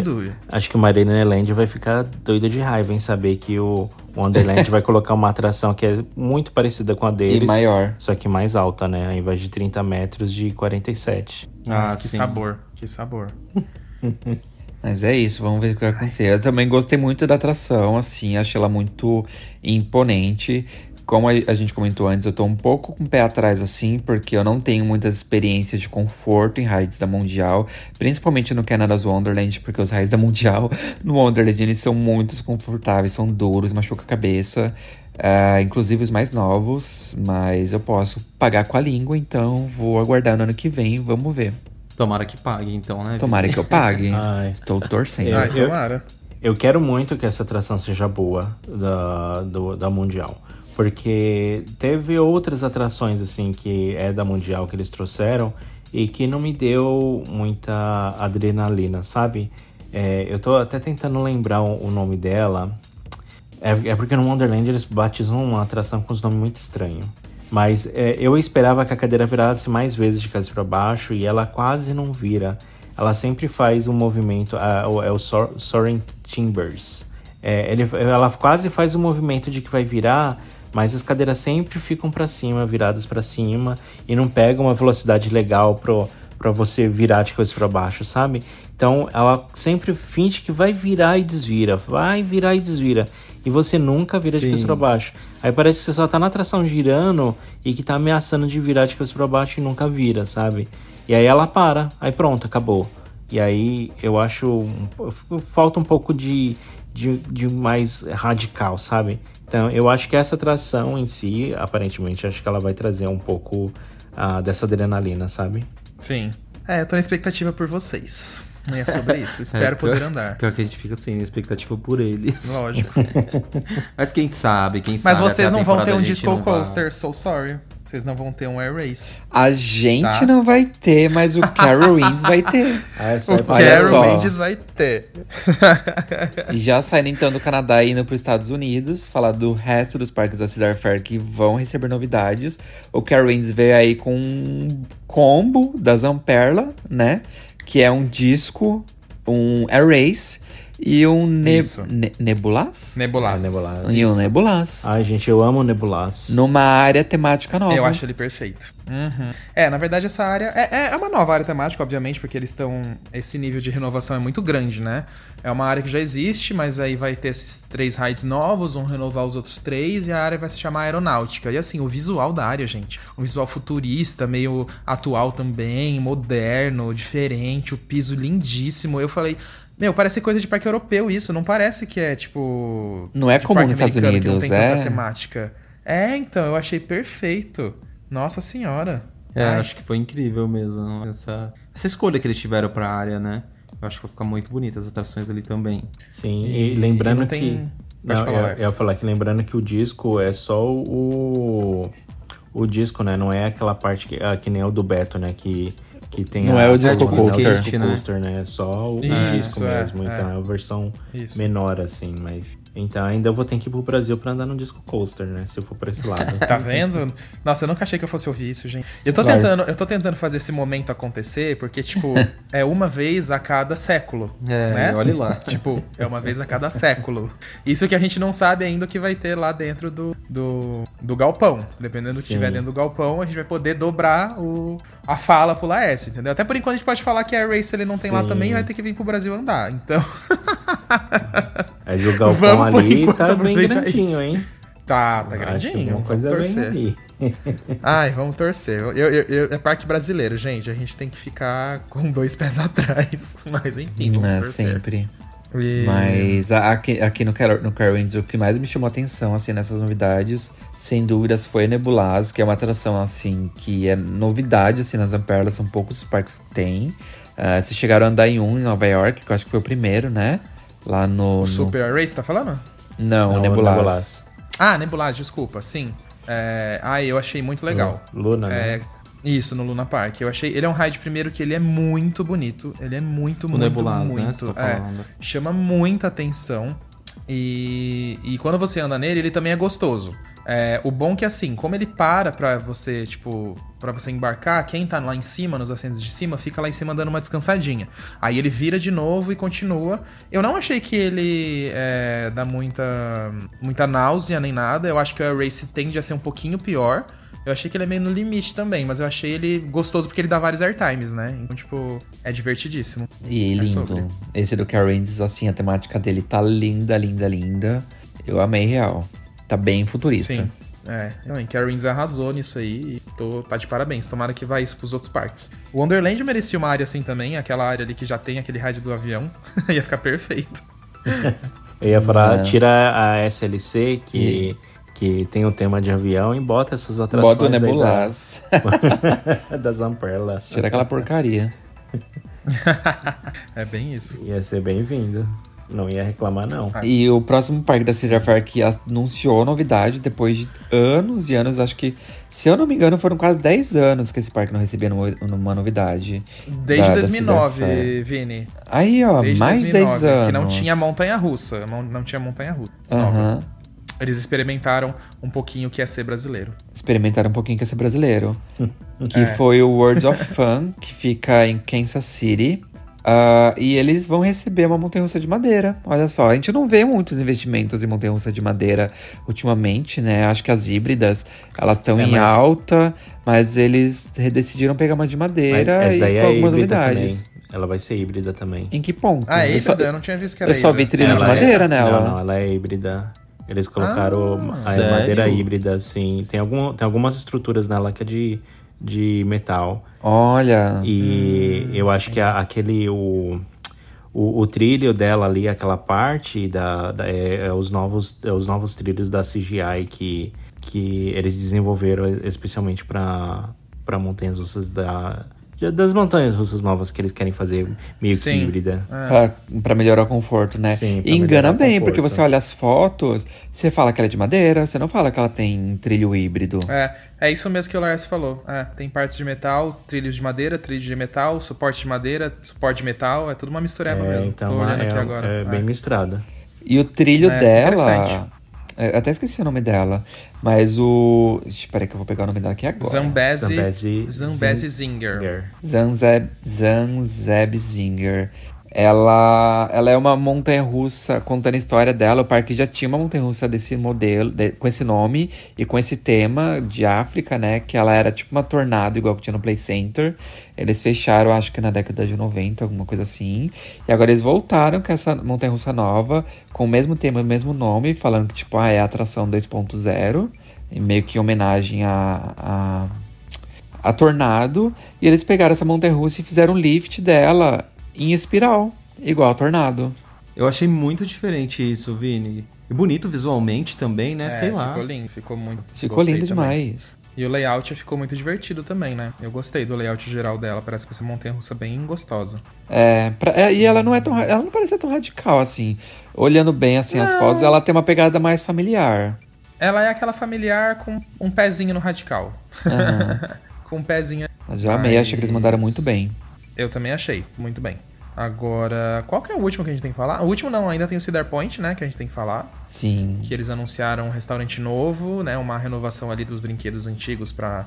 Speaker 4: acho que o Marina Land vai ficar doido de raiva em saber que o Wonderland vai colocar uma atração que é muito parecida com a deles.
Speaker 6: E maior.
Speaker 4: Só que mais alta, né? Ao invés de 30 metros, de 47.
Speaker 5: Ah,
Speaker 7: que
Speaker 5: sim.
Speaker 7: sabor, que sabor.
Speaker 6: Mas é isso, vamos ver o que vai acontecer. Eu também gostei muito da atração, assim, achei ela muito imponente. Como a gente comentou antes, eu tô um pouco com o pé atrás, assim, porque eu não tenho muitas experiências de conforto em rides da Mundial, principalmente no Canada's Wonderland, porque os rides da Mundial no Wonderland eles são muito desconfortáveis, são duros, machuca a cabeça. ah, inclusive os mais novos, mas eu posso pagar com a língua, então vou aguardar no ano que vem, vamos ver.
Speaker 5: Tomara que pague, então, né?
Speaker 6: Tomara que eu pague.
Speaker 4: Ai.
Speaker 6: Estou torcendo.
Speaker 7: Ai,
Speaker 4: eu-
Speaker 7: tomara.
Speaker 4: Eu quero muito que essa atração seja boa da, do- da Mundial. Porque teve outras atrações, assim, que é da Mundial que eles trouxeram e que não me deu muita adrenalina, sabe? É, eu tô até tentando lembrar o, o nome dela. É, é porque no Wonderland eles batizam uma atração com os nomes muito estranhos. Mas é, eu esperava que a cadeira virasse mais vezes de cabeça para baixo e ela quase não vira. Ela sempre faz um movimento, é o Soaring Timbers. É, ele, ela quase faz o movimento de que vai virar, mas as cadeiras sempre ficam para cima, viradas para cima, e não pegam uma velocidade legal para você virar de coisa para baixo, sabe? Então ela sempre finge que vai virar e desvira, vai virar e desvira. E você nunca vira de
Speaker 5: Sim.
Speaker 4: coisa para baixo. Aí parece que você só tá na atração girando e que tá ameaçando de virar de coisa para baixo e nunca vira, sabe? E aí ela para, aí pronto, acabou. E aí eu acho. Falta um pouco de, de, de mais radical, sabe? Então eu acho que essa atração em si, aparentemente, acho que ela vai trazer um pouco ah, dessa adrenalina, sabe?
Speaker 7: Sim. É, eu tô na expectativa por vocês. E é sobre isso. Espero
Speaker 5: É,
Speaker 7: poder
Speaker 5: pior-
Speaker 7: andar.
Speaker 5: Pior que a gente fica sem expectativa por eles.
Speaker 7: Lógico.
Speaker 5: Mas quem sabe, quem
Speaker 7: Mas
Speaker 5: sabe.
Speaker 7: vocês
Speaker 5: até a
Speaker 7: não vão ter um disco
Speaker 5: não vai-
Speaker 7: coaster, so sorry. Vocês não vão ter um Air Race.
Speaker 6: A gente
Speaker 7: Tá.
Speaker 6: não vai ter, mas o Carol Winds vai ter.
Speaker 4: Essa
Speaker 7: O
Speaker 6: Olha
Speaker 7: Carol. Winds vai ter.
Speaker 6: E já saindo então do Canadá e indo para os Estados Unidos, falar do resto dos parques da Cedar Fair que vão receber novidades. O Carol Winds veio aí com um combo da Zamperla, né? Que é um disco, um Race e um ne
Speaker 7: Isso.
Speaker 6: ne Nebulas?
Speaker 7: Nebulas.
Speaker 4: É, Nebulas.
Speaker 6: E um Nebulas.
Speaker 4: Ai, gente, eu amo Nebulas.
Speaker 6: Numa área temática nova.
Speaker 7: Eu acho ele perfeito. Uhum. É, na verdade, essa área. É, é uma nova área temática, obviamente, porque eles estão. Esse nível de renovação é muito grande, né? É uma área que já existe, mas aí vai ter esses três rides novos, vão renovar os outros três, e a área vai se chamar Aeronáutica. E assim, o visual da área, gente. Um visual futurista, meio atual também, moderno, diferente, o piso lindíssimo. Eu falei. Meu, parece coisa de parque europeu isso, não parece que é tipo.
Speaker 6: Não é comum nos Estados
Speaker 7: americano, que não
Speaker 6: Unidos,
Speaker 7: tem tanta
Speaker 6: é?
Speaker 7: temática. É, então, eu achei perfeito. Nossa senhora.
Speaker 5: É,
Speaker 7: Ai,
Speaker 5: acho que foi incrível mesmo. Essa, essa escolha que eles tiveram pra área, né? Eu acho que vai ficar muito bonita as atrações ali também.
Speaker 4: Sim,
Speaker 7: E-
Speaker 4: e, lembrando
Speaker 7: e não tem-
Speaker 4: que. Não,
Speaker 7: falar,
Speaker 4: eu, eu ia falar que lembrando que o disco é só o. O disco, né? Não é aquela parte que, ah, que nem o do Beto, né? Que, que tem
Speaker 6: Não
Speaker 4: a
Speaker 6: é o disco
Speaker 4: o
Speaker 5: né?
Speaker 4: coaster, né? É só o
Speaker 7: Isso,
Speaker 4: disco
Speaker 7: é,
Speaker 4: mesmo. Então
Speaker 7: é.
Speaker 4: é a versão
Speaker 7: Isso.
Speaker 4: menor, assim. Mas. Então ainda vou ter que ir pro Brasil pra andar no disco coaster, né? Se eu for pra esse lado.
Speaker 7: Tá vendo? Nossa, eu nunca achei que eu fosse ouvir isso, gente. Eu tô tentando, eu tô tentando fazer esse momento acontecer, porque, tipo, é uma vez a cada século.
Speaker 5: É,
Speaker 7: né?
Speaker 5: olhe lá.
Speaker 7: Tipo, é uma vez a cada século. Isso que a gente não sabe ainda o que vai ter lá dentro do, do, do galpão. Dependendo do que
Speaker 4: Sim.
Speaker 7: tiver dentro do galpão, a gente vai poder dobrar o, a fala pro Laércio, entendeu? Até por enquanto a gente pode falar que a Race ele não tem lá
Speaker 4: Sim.
Speaker 7: também vai ter que vir pro Brasil andar. Então,
Speaker 4: Aí o galpão ali tá bem grandinho,
Speaker 7: isso.
Speaker 4: hein?
Speaker 7: tá, tá grandinho.
Speaker 4: Alguma coisa
Speaker 7: Vamos
Speaker 4: bem
Speaker 7: torcer.
Speaker 4: ali.
Speaker 7: Ai, vamos torcer. Eu, eu- eu- é parque brasileiro, gente. A gente tem que ficar com dois pés atrás. Mas enfim, vamos
Speaker 6: É,
Speaker 7: torcer.
Speaker 6: sempre.
Speaker 7: E-
Speaker 6: Mas aqui, aqui no, Car no Carol Winds, o que mais me chamou atenção, assim, nessas novidades, sem dúvidas, foi a Nebulaz, que é uma atração, assim, que é novidade, assim, nas Amperlas, são poucos os parques que tem. Ah, vocês chegaram a andar em um em Nova York, que eu acho que foi o primeiro, né? Lá no...
Speaker 7: O
Speaker 6: no-
Speaker 7: Super Race, tá falando?
Speaker 6: Não,
Speaker 4: Não,
Speaker 6: o Nebulaz.
Speaker 4: Nebulaz.
Speaker 7: Ah, Nebulaz, desculpa, sim. É... Ah, eu achei muito legal.
Speaker 4: Luna, né?
Speaker 7: É, Isso, no Luna Park. Eu achei. Ele é um ride, primeiro, que ele é muito bonito. Ele é muito,
Speaker 5: O
Speaker 7: muito,
Speaker 5: Nebulaz,
Speaker 7: muito.
Speaker 5: né? Você tá
Speaker 7: é,
Speaker 5: falando.
Speaker 7: chama muita atenção. E, e quando você anda nele, ele também é gostoso. É, o bom que assim, como ele para pra você, tipo, para você embarcar, quem tá lá em cima, nos assentos de cima, fica lá em cima dando uma descansadinha. Aí ele vira de novo e continua. Eu não achei que ele é, dá muita, muita náusea nem nada. Eu acho que o Race tende a ser um pouquinho pior. Eu achei que ele é meio no limite também, mas eu achei ele gostoso porque ele dá vários airtimes, né? Então, tipo, é divertidíssimo.
Speaker 6: E
Speaker 7: É
Speaker 6: lindo.
Speaker 7: sobre.
Speaker 6: Esse do Winds, assim, a temática dele tá linda, linda, linda. Eu amei real. Tá bem futurista.
Speaker 7: Sim. É, também. Carins arrasou nisso aí e tô, tá de parabéns. Tomara que vá isso pros outros parques. O Wonderland merecia uma área assim também, aquela área ali que já tem aquele rádio do avião. Ia ficar perfeito.
Speaker 4: Eu ia falar,
Speaker 6: É.
Speaker 4: tira a SLC, que, que tem o tema de avião, e bota essas atrações
Speaker 6: Bota o
Speaker 4: aí da-
Speaker 6: Nebulaz.
Speaker 4: da Zamperla.
Speaker 6: Tira aquela porcaria.
Speaker 7: É bem isso.
Speaker 4: Ia ser bem-vindo. Não ia reclamar, não.
Speaker 6: E o próximo parque da Cedar Fair que anunciou novidade depois de anos e anos, acho que, se eu não me engano, foram quase 10 anos que esse parque não recebia uma novidade.
Speaker 7: Desde
Speaker 6: da- da
Speaker 7: 2009,
Speaker 6: Cedar Fair.
Speaker 7: Vini.
Speaker 6: Aí, ó,
Speaker 7: Desde
Speaker 6: mais
Speaker 7: 2009,
Speaker 6: 10 anos.
Speaker 7: que não tinha montanha russa. Não, não tinha montanha russa.
Speaker 6: Aham.
Speaker 7: Eles experimentaram um pouquinho o que é ser brasileiro.
Speaker 6: Experimentaram um pouquinho com esse brasileiro. que
Speaker 7: É.
Speaker 6: foi o Worlds of Fun, que fica em Kansas City. Ah, e eles vão receber uma montanha-russa de madeira. Olha só, a gente não vê muitos investimentos em montanha-russa de madeira ultimamente, né? Acho que as híbridas, elas estão
Speaker 4: É,
Speaker 6: em
Speaker 4: mas-
Speaker 6: alta, mas eles decidiram pegar uma de
Speaker 4: Mas
Speaker 6: madeira
Speaker 4: essa
Speaker 6: e
Speaker 4: daí
Speaker 6: com
Speaker 4: é
Speaker 6: algumas
Speaker 4: híbrida
Speaker 6: novidades.
Speaker 4: também. Ela vai ser híbrida também.
Speaker 6: Em que ponto?
Speaker 7: Ah, é
Speaker 6: eu, só,
Speaker 7: híbrida? Eu não tinha visto que era
Speaker 6: eu só vi
Speaker 7: híbrida.
Speaker 6: de
Speaker 4: é-
Speaker 6: madeira nela.
Speaker 4: Não, não, ela é híbrida. Eles colocaram
Speaker 7: Ah,
Speaker 4: a
Speaker 5: sério?
Speaker 4: madeira híbrida, sim. Tem, algum, tem algumas estruturas nela que é de, de metal.
Speaker 6: Olha.
Speaker 4: E eu acho que a- aquele. O, o, o trilho dela ali, aquela parte, da, da- é, é os novos, é os novos trilhos da CGI que, que eles desenvolveram especialmente para montanhas russas da. Das montanhas russas novas que eles querem fazer meio que
Speaker 7: Sim.
Speaker 4: híbrida.
Speaker 6: Pra, pra melhorar o conforto, né?
Speaker 4: Sim, pra
Speaker 6: e engana bem,
Speaker 4: conforto.
Speaker 6: porque você olha as fotos, você fala que ela é de madeira, você não fala que ela tem trilho híbrido.
Speaker 7: É, é isso mesmo que o Lars falou. É, tem partes de metal, trilhos de madeira, trilho de metal, suporte de madeira, suporte de metal, é tudo uma mistureba
Speaker 4: É,
Speaker 7: mesmo.
Speaker 4: então
Speaker 7: Tô olhando
Speaker 4: é,
Speaker 7: aqui agora.
Speaker 4: é bem
Speaker 7: É.
Speaker 4: misturada.
Speaker 6: E o trilho
Speaker 7: É,
Speaker 6: dela. Eu até esqueci o nome dela. Mas o. Espera que eu vou pegar o nome dela aqui agora.
Speaker 7: Zambezi,
Speaker 4: Zambezi
Speaker 7: Zambezi Zinger.
Speaker 6: Zanzeb, Zanzeb Zinger. Ela, ela é uma montanha russa contando a história dela. O parque já tinha uma montanha russa desse modelo, de- com esse nome e com esse tema de África, né? Que ela era tipo uma tornado, igual que tinha no Play Center. Eles fecharam, acho que na década de 90, alguma coisa assim. E agora eles voltaram com essa montanha russa nova, com o mesmo tema, o mesmo nome, falando que, tipo, ah, é a atração 2.0. E meio que em homenagem a- a a Tornado e eles pegaram essa montanha russa e fizeram um lift dela em espiral, igual a Tornado.
Speaker 5: Eu achei muito diferente isso, Vini. E bonito visualmente também, né?
Speaker 7: É,
Speaker 5: Sei lá.
Speaker 7: Ficou lindo, ficou muito.
Speaker 6: Ficou
Speaker 7: gostei
Speaker 6: lindo
Speaker 7: também.
Speaker 6: demais.
Speaker 7: E o layout ficou muito divertido também, né? Eu gostei do layout geral dela. Parece que uma montanha russa bem gostosa.
Speaker 6: É, pra- é, e ela não é tão, ela não parece ser tão radical assim. Olhando bem assim as fotos, ela tem uma pegada mais familiar.
Speaker 7: Ela é aquela familiar com um pezinho no radical. com um pezinho.
Speaker 6: Mas eu amei, achei que eles mandaram muito bem.
Speaker 7: Eu também achei, muito bem. Agora, qual que é o último que a gente tem que falar? O último não, ainda tem o Cedar Point, né? Que a gente tem que falar.
Speaker 6: Sim.
Speaker 7: Que eles anunciaram um restaurante novo, né? Uma renovação ali dos brinquedos antigos para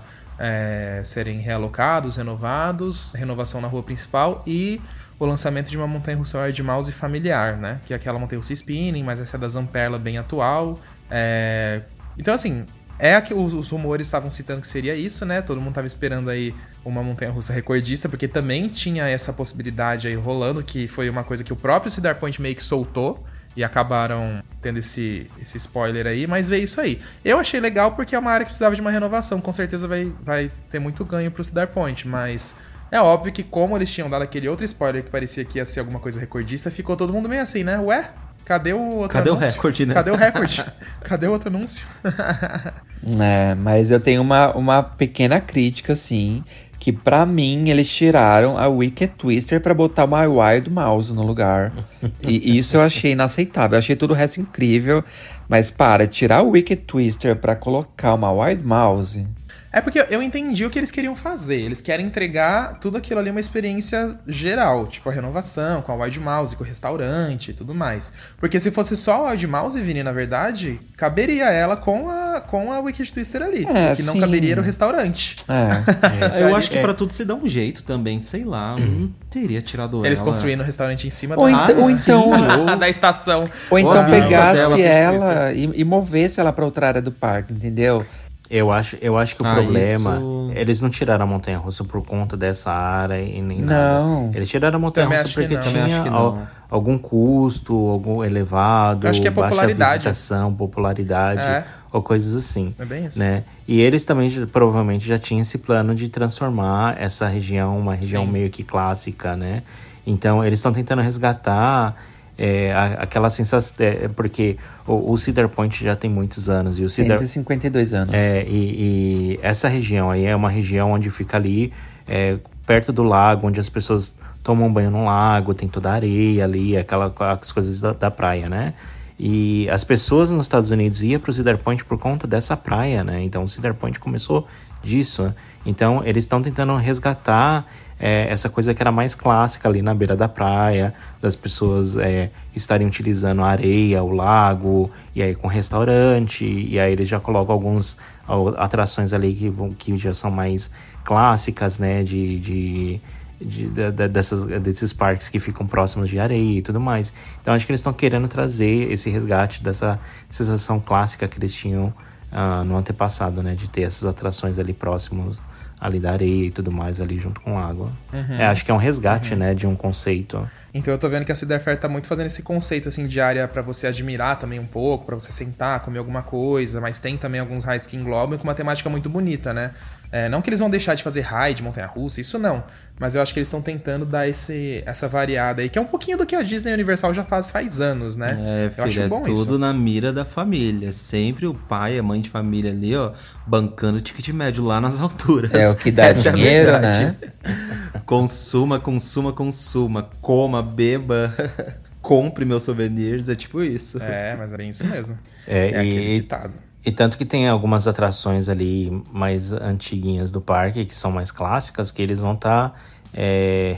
Speaker 7: serem realocados, renovados, renovação na rua principal e o lançamento de uma montanha russa Wild Mouse familiar, né? Que é aquela montanha russa spinning, mas essa é da Zamperla bem atual. É, Então, assim, é que os, os rumores estavam citando que seria isso, né? Todo mundo tava esperando aí uma montanha russa recordista, porque também tinha essa possibilidade aí rolando, que foi uma coisa que o próprio Cedar Point meio que soltou. E acabaram tendo esse, esse spoiler aí, mas veio isso aí. Eu achei legal porque é uma área que precisava de uma renovação. Com certeza vai, vai ter muito ganho pro Cedar Point, mas é óbvio que como eles tinham dado aquele outro spoiler que parecia que ia ser alguma coisa recordista, ficou todo mundo meio assim, né? Ué, cadê o outro
Speaker 5: Cadê o
Speaker 7: anúncio?
Speaker 5: recorde, né?
Speaker 7: Cadê o recorde? cadê o outro anúncio?
Speaker 6: É, mas eu tenho uma, uma pequena crítica, assim, que pra mim eles tiraram a Wicked Twister pra botar uma Wild Mouse no lugar. e isso eu achei inaceitável. Eu achei todo o resto incrível, mas para, tirar o Wicked Twister pra colocar uma Wild Mouse.
Speaker 7: É porque eu entendi o que eles queriam fazer. Eles querem entregar tudo aquilo ali uma experiência geral, tipo a renovação, com a Wild Mouse, com o restaurante e tudo mais. Porque se fosse só a Wild Mouse, Vini, na verdade, caberia ela com a, com a Wicked Twister ali.
Speaker 6: É,
Speaker 7: o que não
Speaker 6: sim.
Speaker 7: caberia era o restaurante.
Speaker 6: É.
Speaker 5: Eu acho que
Speaker 4: É.
Speaker 5: pra tudo se dá um jeito também, sei lá. Não teria tirado
Speaker 7: Eles
Speaker 5: ela.
Speaker 7: construindo o restaurante em cima
Speaker 6: Ou
Speaker 7: da,
Speaker 6: então- ou então-
Speaker 7: da estação.
Speaker 6: Ou então pegasse
Speaker 5: dela
Speaker 6: ela e, e movesse ela pra outra área do parque, entendeu?
Speaker 4: Eu acho, eu acho que o
Speaker 5: Ah,
Speaker 4: problema.
Speaker 5: isso-
Speaker 4: Eles não tiraram a montanha russa por conta dessa área e nem
Speaker 6: Não.
Speaker 4: nada. Eles tiraram a montanha russa porque tinha al- algum custo, algum elevado,
Speaker 7: Eu acho que é
Speaker 4: baixa
Speaker 7: popularidade.
Speaker 4: visitação, popularidade
Speaker 7: É.
Speaker 4: ou coisas assim.
Speaker 7: É bem isso.
Speaker 4: Né? E eles também provavelmente já tinham esse plano de transformar essa região uma região
Speaker 7: Sim.
Speaker 4: meio que clássica, né? Então eles estão tentando resgatar é, aquela sensação, é, porque o, o Cedar Point já tem muitos anos e o Cedar
Speaker 6: 152 anos.
Speaker 4: é, e, e essa região aí é uma região onde fica ali, é, perto do lago, onde as pessoas tomam banho no lago, tem toda a areia ali, aquela, aquelas coisas da, da praia, né? E as pessoas nos Estados Unidos iam para o Cedar Point por conta dessa praia, né? Então o Cedar Point começou disso. Então eles estão tentando resgatar é, essa coisa que era mais clássica ali na beira da praia, das pessoas é, estarem utilizando a areia, o lago, e aí com restaurante, e aí eles já colocam alguns ó, atrações ali que, que já são mais clássicas, né, de, de, de- de- dessas, desses parques que ficam próximos de areia e tudo mais. Então acho que eles estão querendo trazer esse resgate dessa sensação clássica que eles tinham ah, no antepassado, né? De ter essas atrações ali próximos ali da areia e tudo mais ali junto com água. É, acho que é um resgate, né? De um conceito.
Speaker 7: Então eu tô vendo que a Cedar Fair tá muito fazendo esse conceito assim de área pra você admirar também um pouco, pra você sentar, comer alguma coisa, mas tem também alguns rides que englobam com uma temática muito bonita, né? É, não que eles vão deixar de fazer ride, montanha-russa, isso não. Mas eu acho que eles estão tentando dar esse, essa variada aí, que é um pouquinho do que a Disney Universal já faz faz anos, né?
Speaker 5: É,
Speaker 7: eu acho
Speaker 5: filho, é
Speaker 7: bom
Speaker 5: tudo
Speaker 7: isso.
Speaker 5: na mira da família. Sempre o pai, a mãe de família ali, ó, bancando o ticket médio lá nas alturas.
Speaker 6: É o que dá
Speaker 5: Essa é a
Speaker 6: dinheiro,
Speaker 5: verdade.
Speaker 6: né?
Speaker 5: Consuma, consuma, consuma. Coma, beba, compre meus souvenirs. É tipo isso.
Speaker 7: É, mas é bem isso mesmo.
Speaker 4: É,
Speaker 7: É aquele
Speaker 4: e,
Speaker 7: ditado.
Speaker 4: E tanto que tem algumas atrações ali mais antiguinhas do parque, que são mais clássicas, que eles vão estar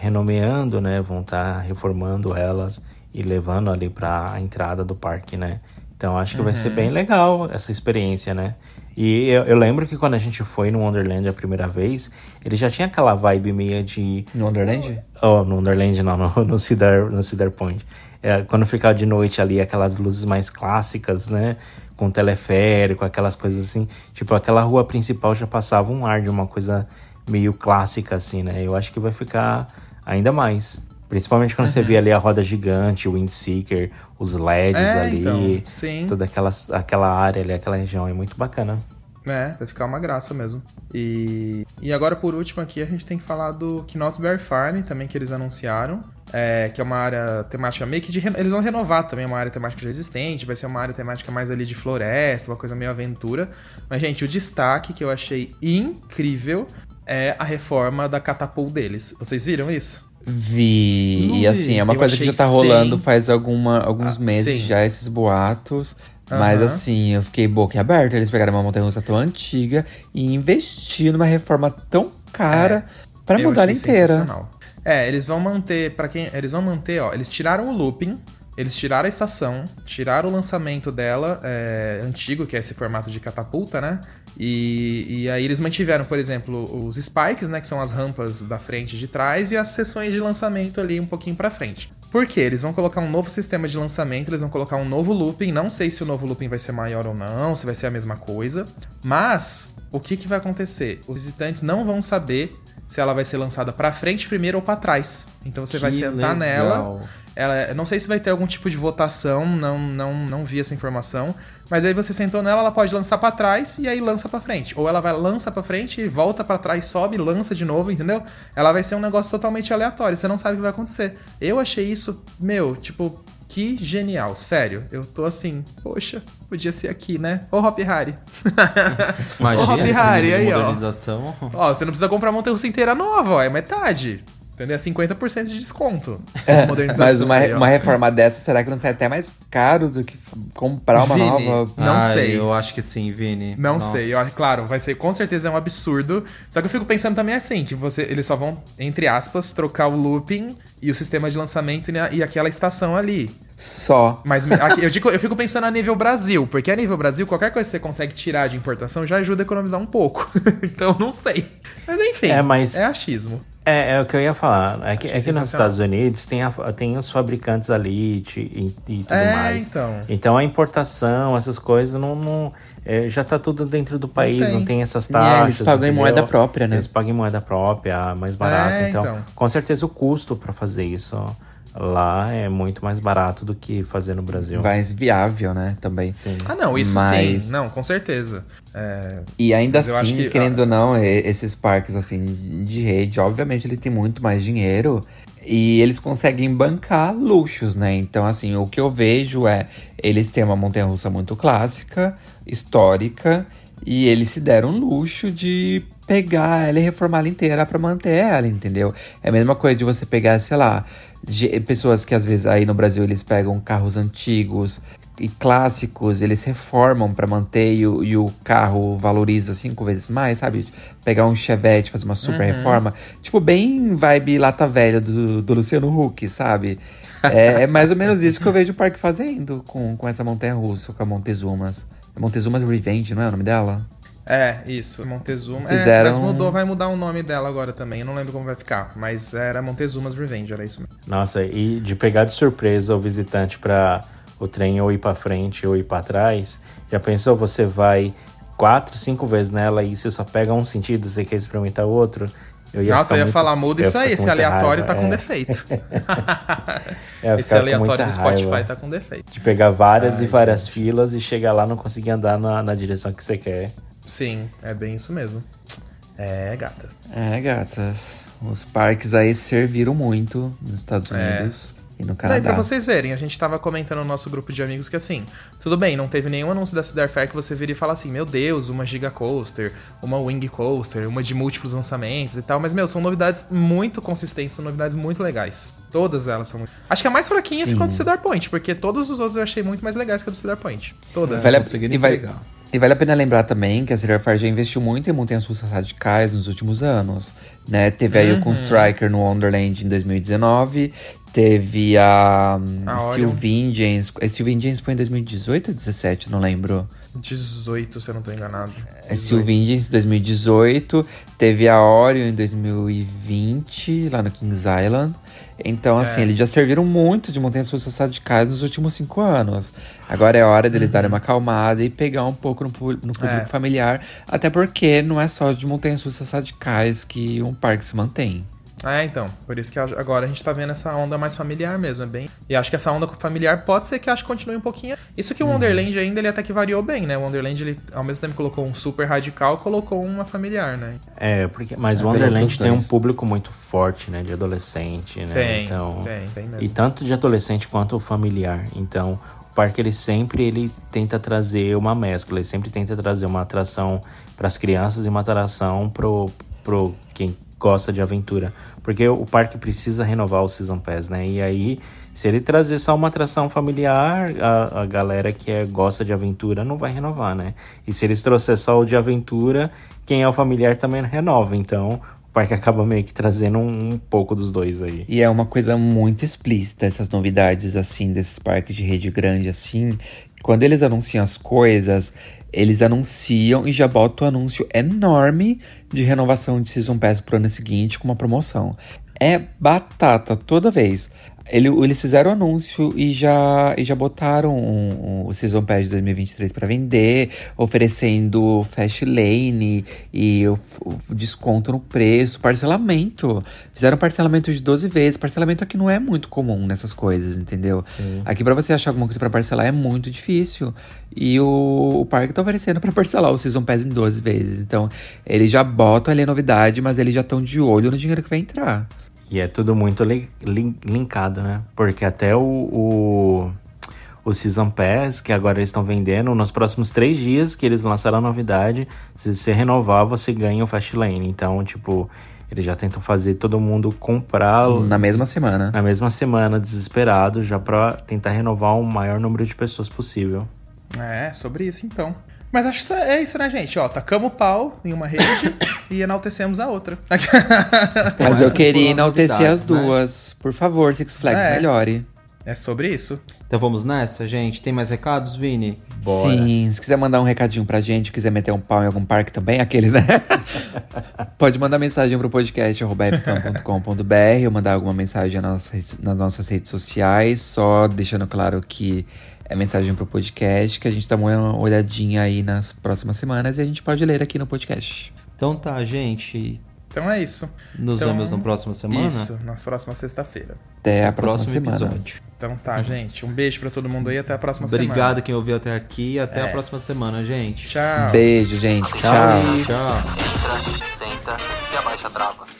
Speaker 4: renomeando, né? Vão estar reformando elas e levando ali para a entrada do parque, né? Então acho que vai ser bem legal essa experiência, né? E eu, eu lembro que quando a gente foi no Wonderland a primeira vez, ele já tinha aquela vibe meio de
Speaker 6: No Wonderland?
Speaker 4: Oh, no Wonderland não, no, no, Cedar, no Cedar Point. É, quando ficava de noite ali, aquelas luzes mais clássicas, né? Com teleférico, aquelas coisas assim. Tipo, aquela rua principal já passava um ar de uma coisa meio clássica, assim, né? Eu acho que vai ficar ainda mais. Principalmente quando você vê ali a roda gigante, o Windseeker, os LEDs
Speaker 7: É,
Speaker 4: ali.
Speaker 7: então, sim.
Speaker 4: Toda aquela, aquela área ali, aquela região é muito bacana.
Speaker 7: É, vai ficar uma graça mesmo. E, e agora, por último, aqui a gente tem que falar do Knott's Berry Farm, também que eles anunciaram. É, que é uma área temática meio que de. Eles vão renovar também uma área temática já existente, vai ser uma área temática mais ali de floresta, uma coisa meio aventura. Mas, gente, o destaque que eu achei incrível é a reforma da catapult deles. Vocês viram isso?
Speaker 6: Vi.
Speaker 7: Não
Speaker 6: e assim, é uma
Speaker 7: Eu
Speaker 6: coisa que já tá rolando
Speaker 7: sem-
Speaker 6: faz alguma, alguns
Speaker 7: Ah,
Speaker 6: meses
Speaker 7: sim.
Speaker 6: já, esses boatos. Mas
Speaker 7: Aham.
Speaker 6: assim, eu fiquei boca aberta. Eles pegaram uma montanha russa tão antiga e investiram numa reforma tão cara pra
Speaker 7: É, Eu
Speaker 6: mudar ela inteira.
Speaker 7: sensacional. É, eles vão manter, para quem, eles vão manter, ó, eles tiraram o looping, eles tiraram a estação, tiraram o lançamento dela é, antigo, que é esse formato de catapulta, né? E, e aí eles mantiveram, por exemplo, os spikes, né, que são as rampas da frente e de trás e as seções de lançamento ali um pouquinho pra frente. Por quê? Eles vão colocar um novo sistema de lançamento, eles vão colocar um novo looping, não sei se o novo looping vai ser maior ou não, se vai ser a mesma coisa, mas o que que vai acontecer? Os visitantes não vão saber se ela vai ser lançada pra frente primeiro ou pra trás. Então você vai
Speaker 5: Que
Speaker 7: sentar
Speaker 5: legal.
Speaker 7: nela. Ela, eu não sei se vai ter algum tipo de votação, não, não, não vi essa informação. Mas aí você sentou nela, ela pode lançar pra trás e aí lança pra frente. Ou ela vai lança pra frente e volta pra trás, sobe, lança de novo, entendeu? Ela vai ser um negócio totalmente aleatório, você não sabe o que vai acontecer. Eu achei isso, meu, tipo, que genial, sério. Eu tô assim, poxa, podia ser aqui, né? Ô Hop Harry.
Speaker 5: Imagina
Speaker 7: Ô Hop Harry, aí, ó.
Speaker 5: modernização.
Speaker 7: Ó, você não precisa comprar a montanha russa inteira nova, ó, é metade. Entendeu? É 50% de desconto. Modernização
Speaker 6: Mas uma,
Speaker 7: aí,
Speaker 6: uma reforma dessa, será que não sai até mais caro do que comprar uma
Speaker 7: Vini,
Speaker 6: nova?
Speaker 7: Não
Speaker 5: Ah,
Speaker 7: sei.
Speaker 5: Eu acho que sim, Vini.
Speaker 7: Não
Speaker 5: Nossa.
Speaker 7: sei, eu, claro, vai ser, com certeza é um absurdo. Só que eu fico pensando também assim, que você, eles só vão, entre aspas, trocar o looping e o sistema de lançamento e, e aquela estação ali.
Speaker 6: Só.
Speaker 7: Mas aqui, eu, digo- eu fico pensando a nível Brasil, porque a nível Brasil, qualquer coisa que você consegue tirar de importação já ajuda a economizar um pouco. então, não sei. Mas enfim,
Speaker 4: É, mas-
Speaker 7: é achismo.
Speaker 4: É, é o que eu ia falar. É que, é que nos. Estados Unidos tem, a- tem os fabricantes ali e, e- tudo
Speaker 7: É,
Speaker 4: mais.
Speaker 7: então.
Speaker 4: Então a importação, essas coisas, não, não- é, já tá tudo dentro do país, não
Speaker 7: tem.
Speaker 4: tem, essas
Speaker 6: É,
Speaker 4: taxas.
Speaker 6: eles pagam em
Speaker 4: entendeu?
Speaker 6: moeda própria, né?
Speaker 4: Eles pagam em moeda própria, mais barato.
Speaker 7: É,
Speaker 4: então,
Speaker 7: então.
Speaker 4: com certeza o custo para fazer isso lá é muito mais barato do que fazer no Brasil.
Speaker 6: Mais viável, né? Também.
Speaker 4: Sim.
Speaker 7: Ah, não, isso
Speaker 6: Mas-
Speaker 7: sim. Não, com certeza. É,
Speaker 6: E ainda
Speaker 7: Mas
Speaker 6: assim,
Speaker 7: que-
Speaker 6: querendo ou não, esses parques assim de rede, obviamente eles têm muito mais dinheiro e eles conseguem bancar luxos, né? Então, assim, o que eu vejo é eles têm uma montanha-russa muito clássica, histórica, e eles se deram o luxo de pegar ela e reformar ela inteira pra manter ela, entendeu? É a mesma coisa de você pegar, sei lá, pessoas que às vezes aí no Brasil eles pegam carros antigos e clássicos, eles reformam pra manter e o, e o carro valoriza cinco vezes mais, sabe? Pegar um Chevette, fazer uma super reforma. Tipo, bem vibe lata velha do, do Luciano Huck, sabe? É, é mais ou menos isso que eu vejo o parque fazendo com, com essa montanha russa, com a Montezumas. Montezumas Revenge, não é o nome dela?
Speaker 7: É, isso, Montezuma.
Speaker 6: Fizeram-
Speaker 7: É, mas mudou, vai mudar o nome dela agora também. Eu não lembro como vai ficar. Mas era Montezuma's Revenge, era isso mesmo.
Speaker 4: Nossa, e de pegar de surpresa o visitante pra o trem ou ir pra frente ou ir pra trás. Já pensou, você vai quatro, cinco vezes nela e você só pega um sentido, você quer experimentar o outro? Eu
Speaker 7: Nossa,
Speaker 4: ficar
Speaker 7: eu ia
Speaker 4: muito-
Speaker 7: falar, muda
Speaker 4: ia
Speaker 7: isso aí. Esse aleatório
Speaker 4: raiva,
Speaker 7: tá com
Speaker 4: é.
Speaker 7: defeito.
Speaker 4: Ia
Speaker 7: Esse aleatório do Spotify
Speaker 4: raiva
Speaker 7: tá com defeito.
Speaker 4: De pegar várias
Speaker 7: Ai,
Speaker 4: e várias filas e chegar lá e não conseguir andar na, na direção que você quer.
Speaker 7: Sim, é bem isso mesmo. É, gatas.
Speaker 6: É, gatas. Os parques aí serviram muito nos Estados
Speaker 7: É.
Speaker 6: Unidos e no
Speaker 7: Daí, pra
Speaker 6: Canadá.
Speaker 7: vocês verem, a gente tava comentando no nosso grupo de amigos que assim, tudo bem, não teve nenhum anúncio da Cedar Fair que você vira e fala assim, meu Deus, uma Giga Coaster, uma Wing Coaster, uma de múltiplos lançamentos e tal, mas, meu, são novidades muito consistentes, são novidades muito legais. Todas elas são muito... Acho que a mais fraquinha
Speaker 6: Sim.
Speaker 7: ficou do Cedar Point, porque todos os outros eu achei muito mais legais que a do Cedar Point. Todas.
Speaker 6: Vale a, e, vai-
Speaker 5: entregar.
Speaker 6: E vale a pena lembrar também que a Cedar Fair já investiu muito em montanhas russas radicais nos últimos anos. Né? Teve aí
Speaker 7: Uhum.
Speaker 6: o Constriker no Wonderland em 2019. Teve a, um,
Speaker 7: A
Speaker 6: Steel. Vengeance. A Steel Vengeance foi em 2018 ou 2017, não lembro.
Speaker 7: 18, se eu não tô enganado.
Speaker 6: A Steel Vengeance 2018. Teve a Orion em 2020, lá no Kings Island. Então, assim,
Speaker 7: É.
Speaker 6: eles já serviram muito de montanhas russas radicais nos últimos cinco anos. Agora é hora deles darem uma acalmada e pegar um pouco no, no público
Speaker 7: É.
Speaker 6: familiar. Até porque não é só de montanhas russas radicais que um parque se mantém.
Speaker 7: É, então. Por isso que agora a gente tá vendo essa onda mais familiar mesmo, é bem. E acho que essa onda familiar pode ser que acho que continue um pouquinho. Isso que o Wonderland ainda ele até que variou bem, né? O Wonderland ele ao mesmo tempo colocou um super radical, colocou uma familiar, né?
Speaker 4: É, porque, mas
Speaker 6: É,
Speaker 4: o Wonderland tem um público muito forte, né? De adolescente, né?
Speaker 7: Tem,
Speaker 4: então,
Speaker 7: tem, tem mesmo.
Speaker 4: E tanto de adolescente quanto familiar. Então, o parque ele sempre ele tenta trazer uma mescla, ele sempre tenta trazer uma atração para as crianças e uma atração pro, pro quem gosta de aventura. Porque o parque precisa renovar o Season Pass, né? E aí, se ele trazer só uma atração familiar, a, a galera que é, gosta de aventura não vai renovar, né? E se eles trouxer só o de aventura, quem é o familiar também renova. Então, o parque acaba meio que trazendo um, um pouco dos dois aí.
Speaker 6: E é uma coisa muito explícita, essas novidades, assim, desses parques de rede grande, assim. Quando eles anunciam as coisas, eles anunciam e já botam o anúncio enorme de renovação de Season Pass pro ano seguinte com uma promoção. É batata toda vez. Ele- eles fizeram o anúncio e já, e já botaram um- um- o Season Pass de 2023 para vender, oferecendo Fast Lane e o, o desconto no preço, parcelamento. Fizeram parcelamento de 12 vezes. Parcelamento aqui não é muito comum nessas coisas, entendeu? Aqui para você achar alguma coisa para parcelar é muito difícil. E o, o parque tá oferecendo para parcelar o Season Pass em 12 vezes. Então, eles já botam ali a novidade, mas eles já estão de olho no dinheiro que vai entrar.
Speaker 4: E é tudo muito li- lin- linkado, né? Porque até o, o, o Season Pass, que agora eles estão vendendo, nos próximos três dias que eles lançaram a novidade, se você renovar, você ganha o Fast Lane. Então, tipo, eles já tentam fazer todo mundo comprar
Speaker 6: Na mesma semana.
Speaker 4: na mesma semana, desesperado, já pra tentar renovar o maior número de pessoas possível.
Speaker 7: É, sobre isso então. Mas acho que é isso, né, gente? Ó, tacamos o pau em uma rede e enaltecemos a outra.
Speaker 6: Mas eu queria enaltecer as
Speaker 5: né?
Speaker 6: duas. Por favor, Six Flags,
Speaker 7: É.
Speaker 6: melhore.
Speaker 7: é sobre isso.
Speaker 5: Então vamos nessa, gente? Tem mais recados, Vini?
Speaker 6: Sim, se quiser mandar um recadinho pra gente, quiser meter um pau em algum parque também, aqueles, né? Pode mandar mensagem pro podcast ou mandar alguma mensagem nas nossas redes sociais, só deixando claro que é mensagem pro podcast, que a gente dá uma olhadinha aí nas próximas semanas e a gente pode ler aqui no podcast.
Speaker 5: Então tá, gente.
Speaker 7: Então é isso.
Speaker 5: Nos
Speaker 7: Então,
Speaker 5: vemos na próxima semana?
Speaker 7: Isso, nas próximas sexta-feira.
Speaker 6: Até a próxima
Speaker 5: próximo
Speaker 6: semana.
Speaker 5: episódio.
Speaker 7: Então tá, gente. Um beijo pra todo mundo aí. Até a próxima
Speaker 5: Obrigado
Speaker 7: semana.
Speaker 5: quem ouviu até aqui e até a próxima semana, gente.
Speaker 7: Tchau.
Speaker 6: Beijo, gente. Tchau.
Speaker 5: Tchau.
Speaker 8: Entra, senta e abaixa a trava.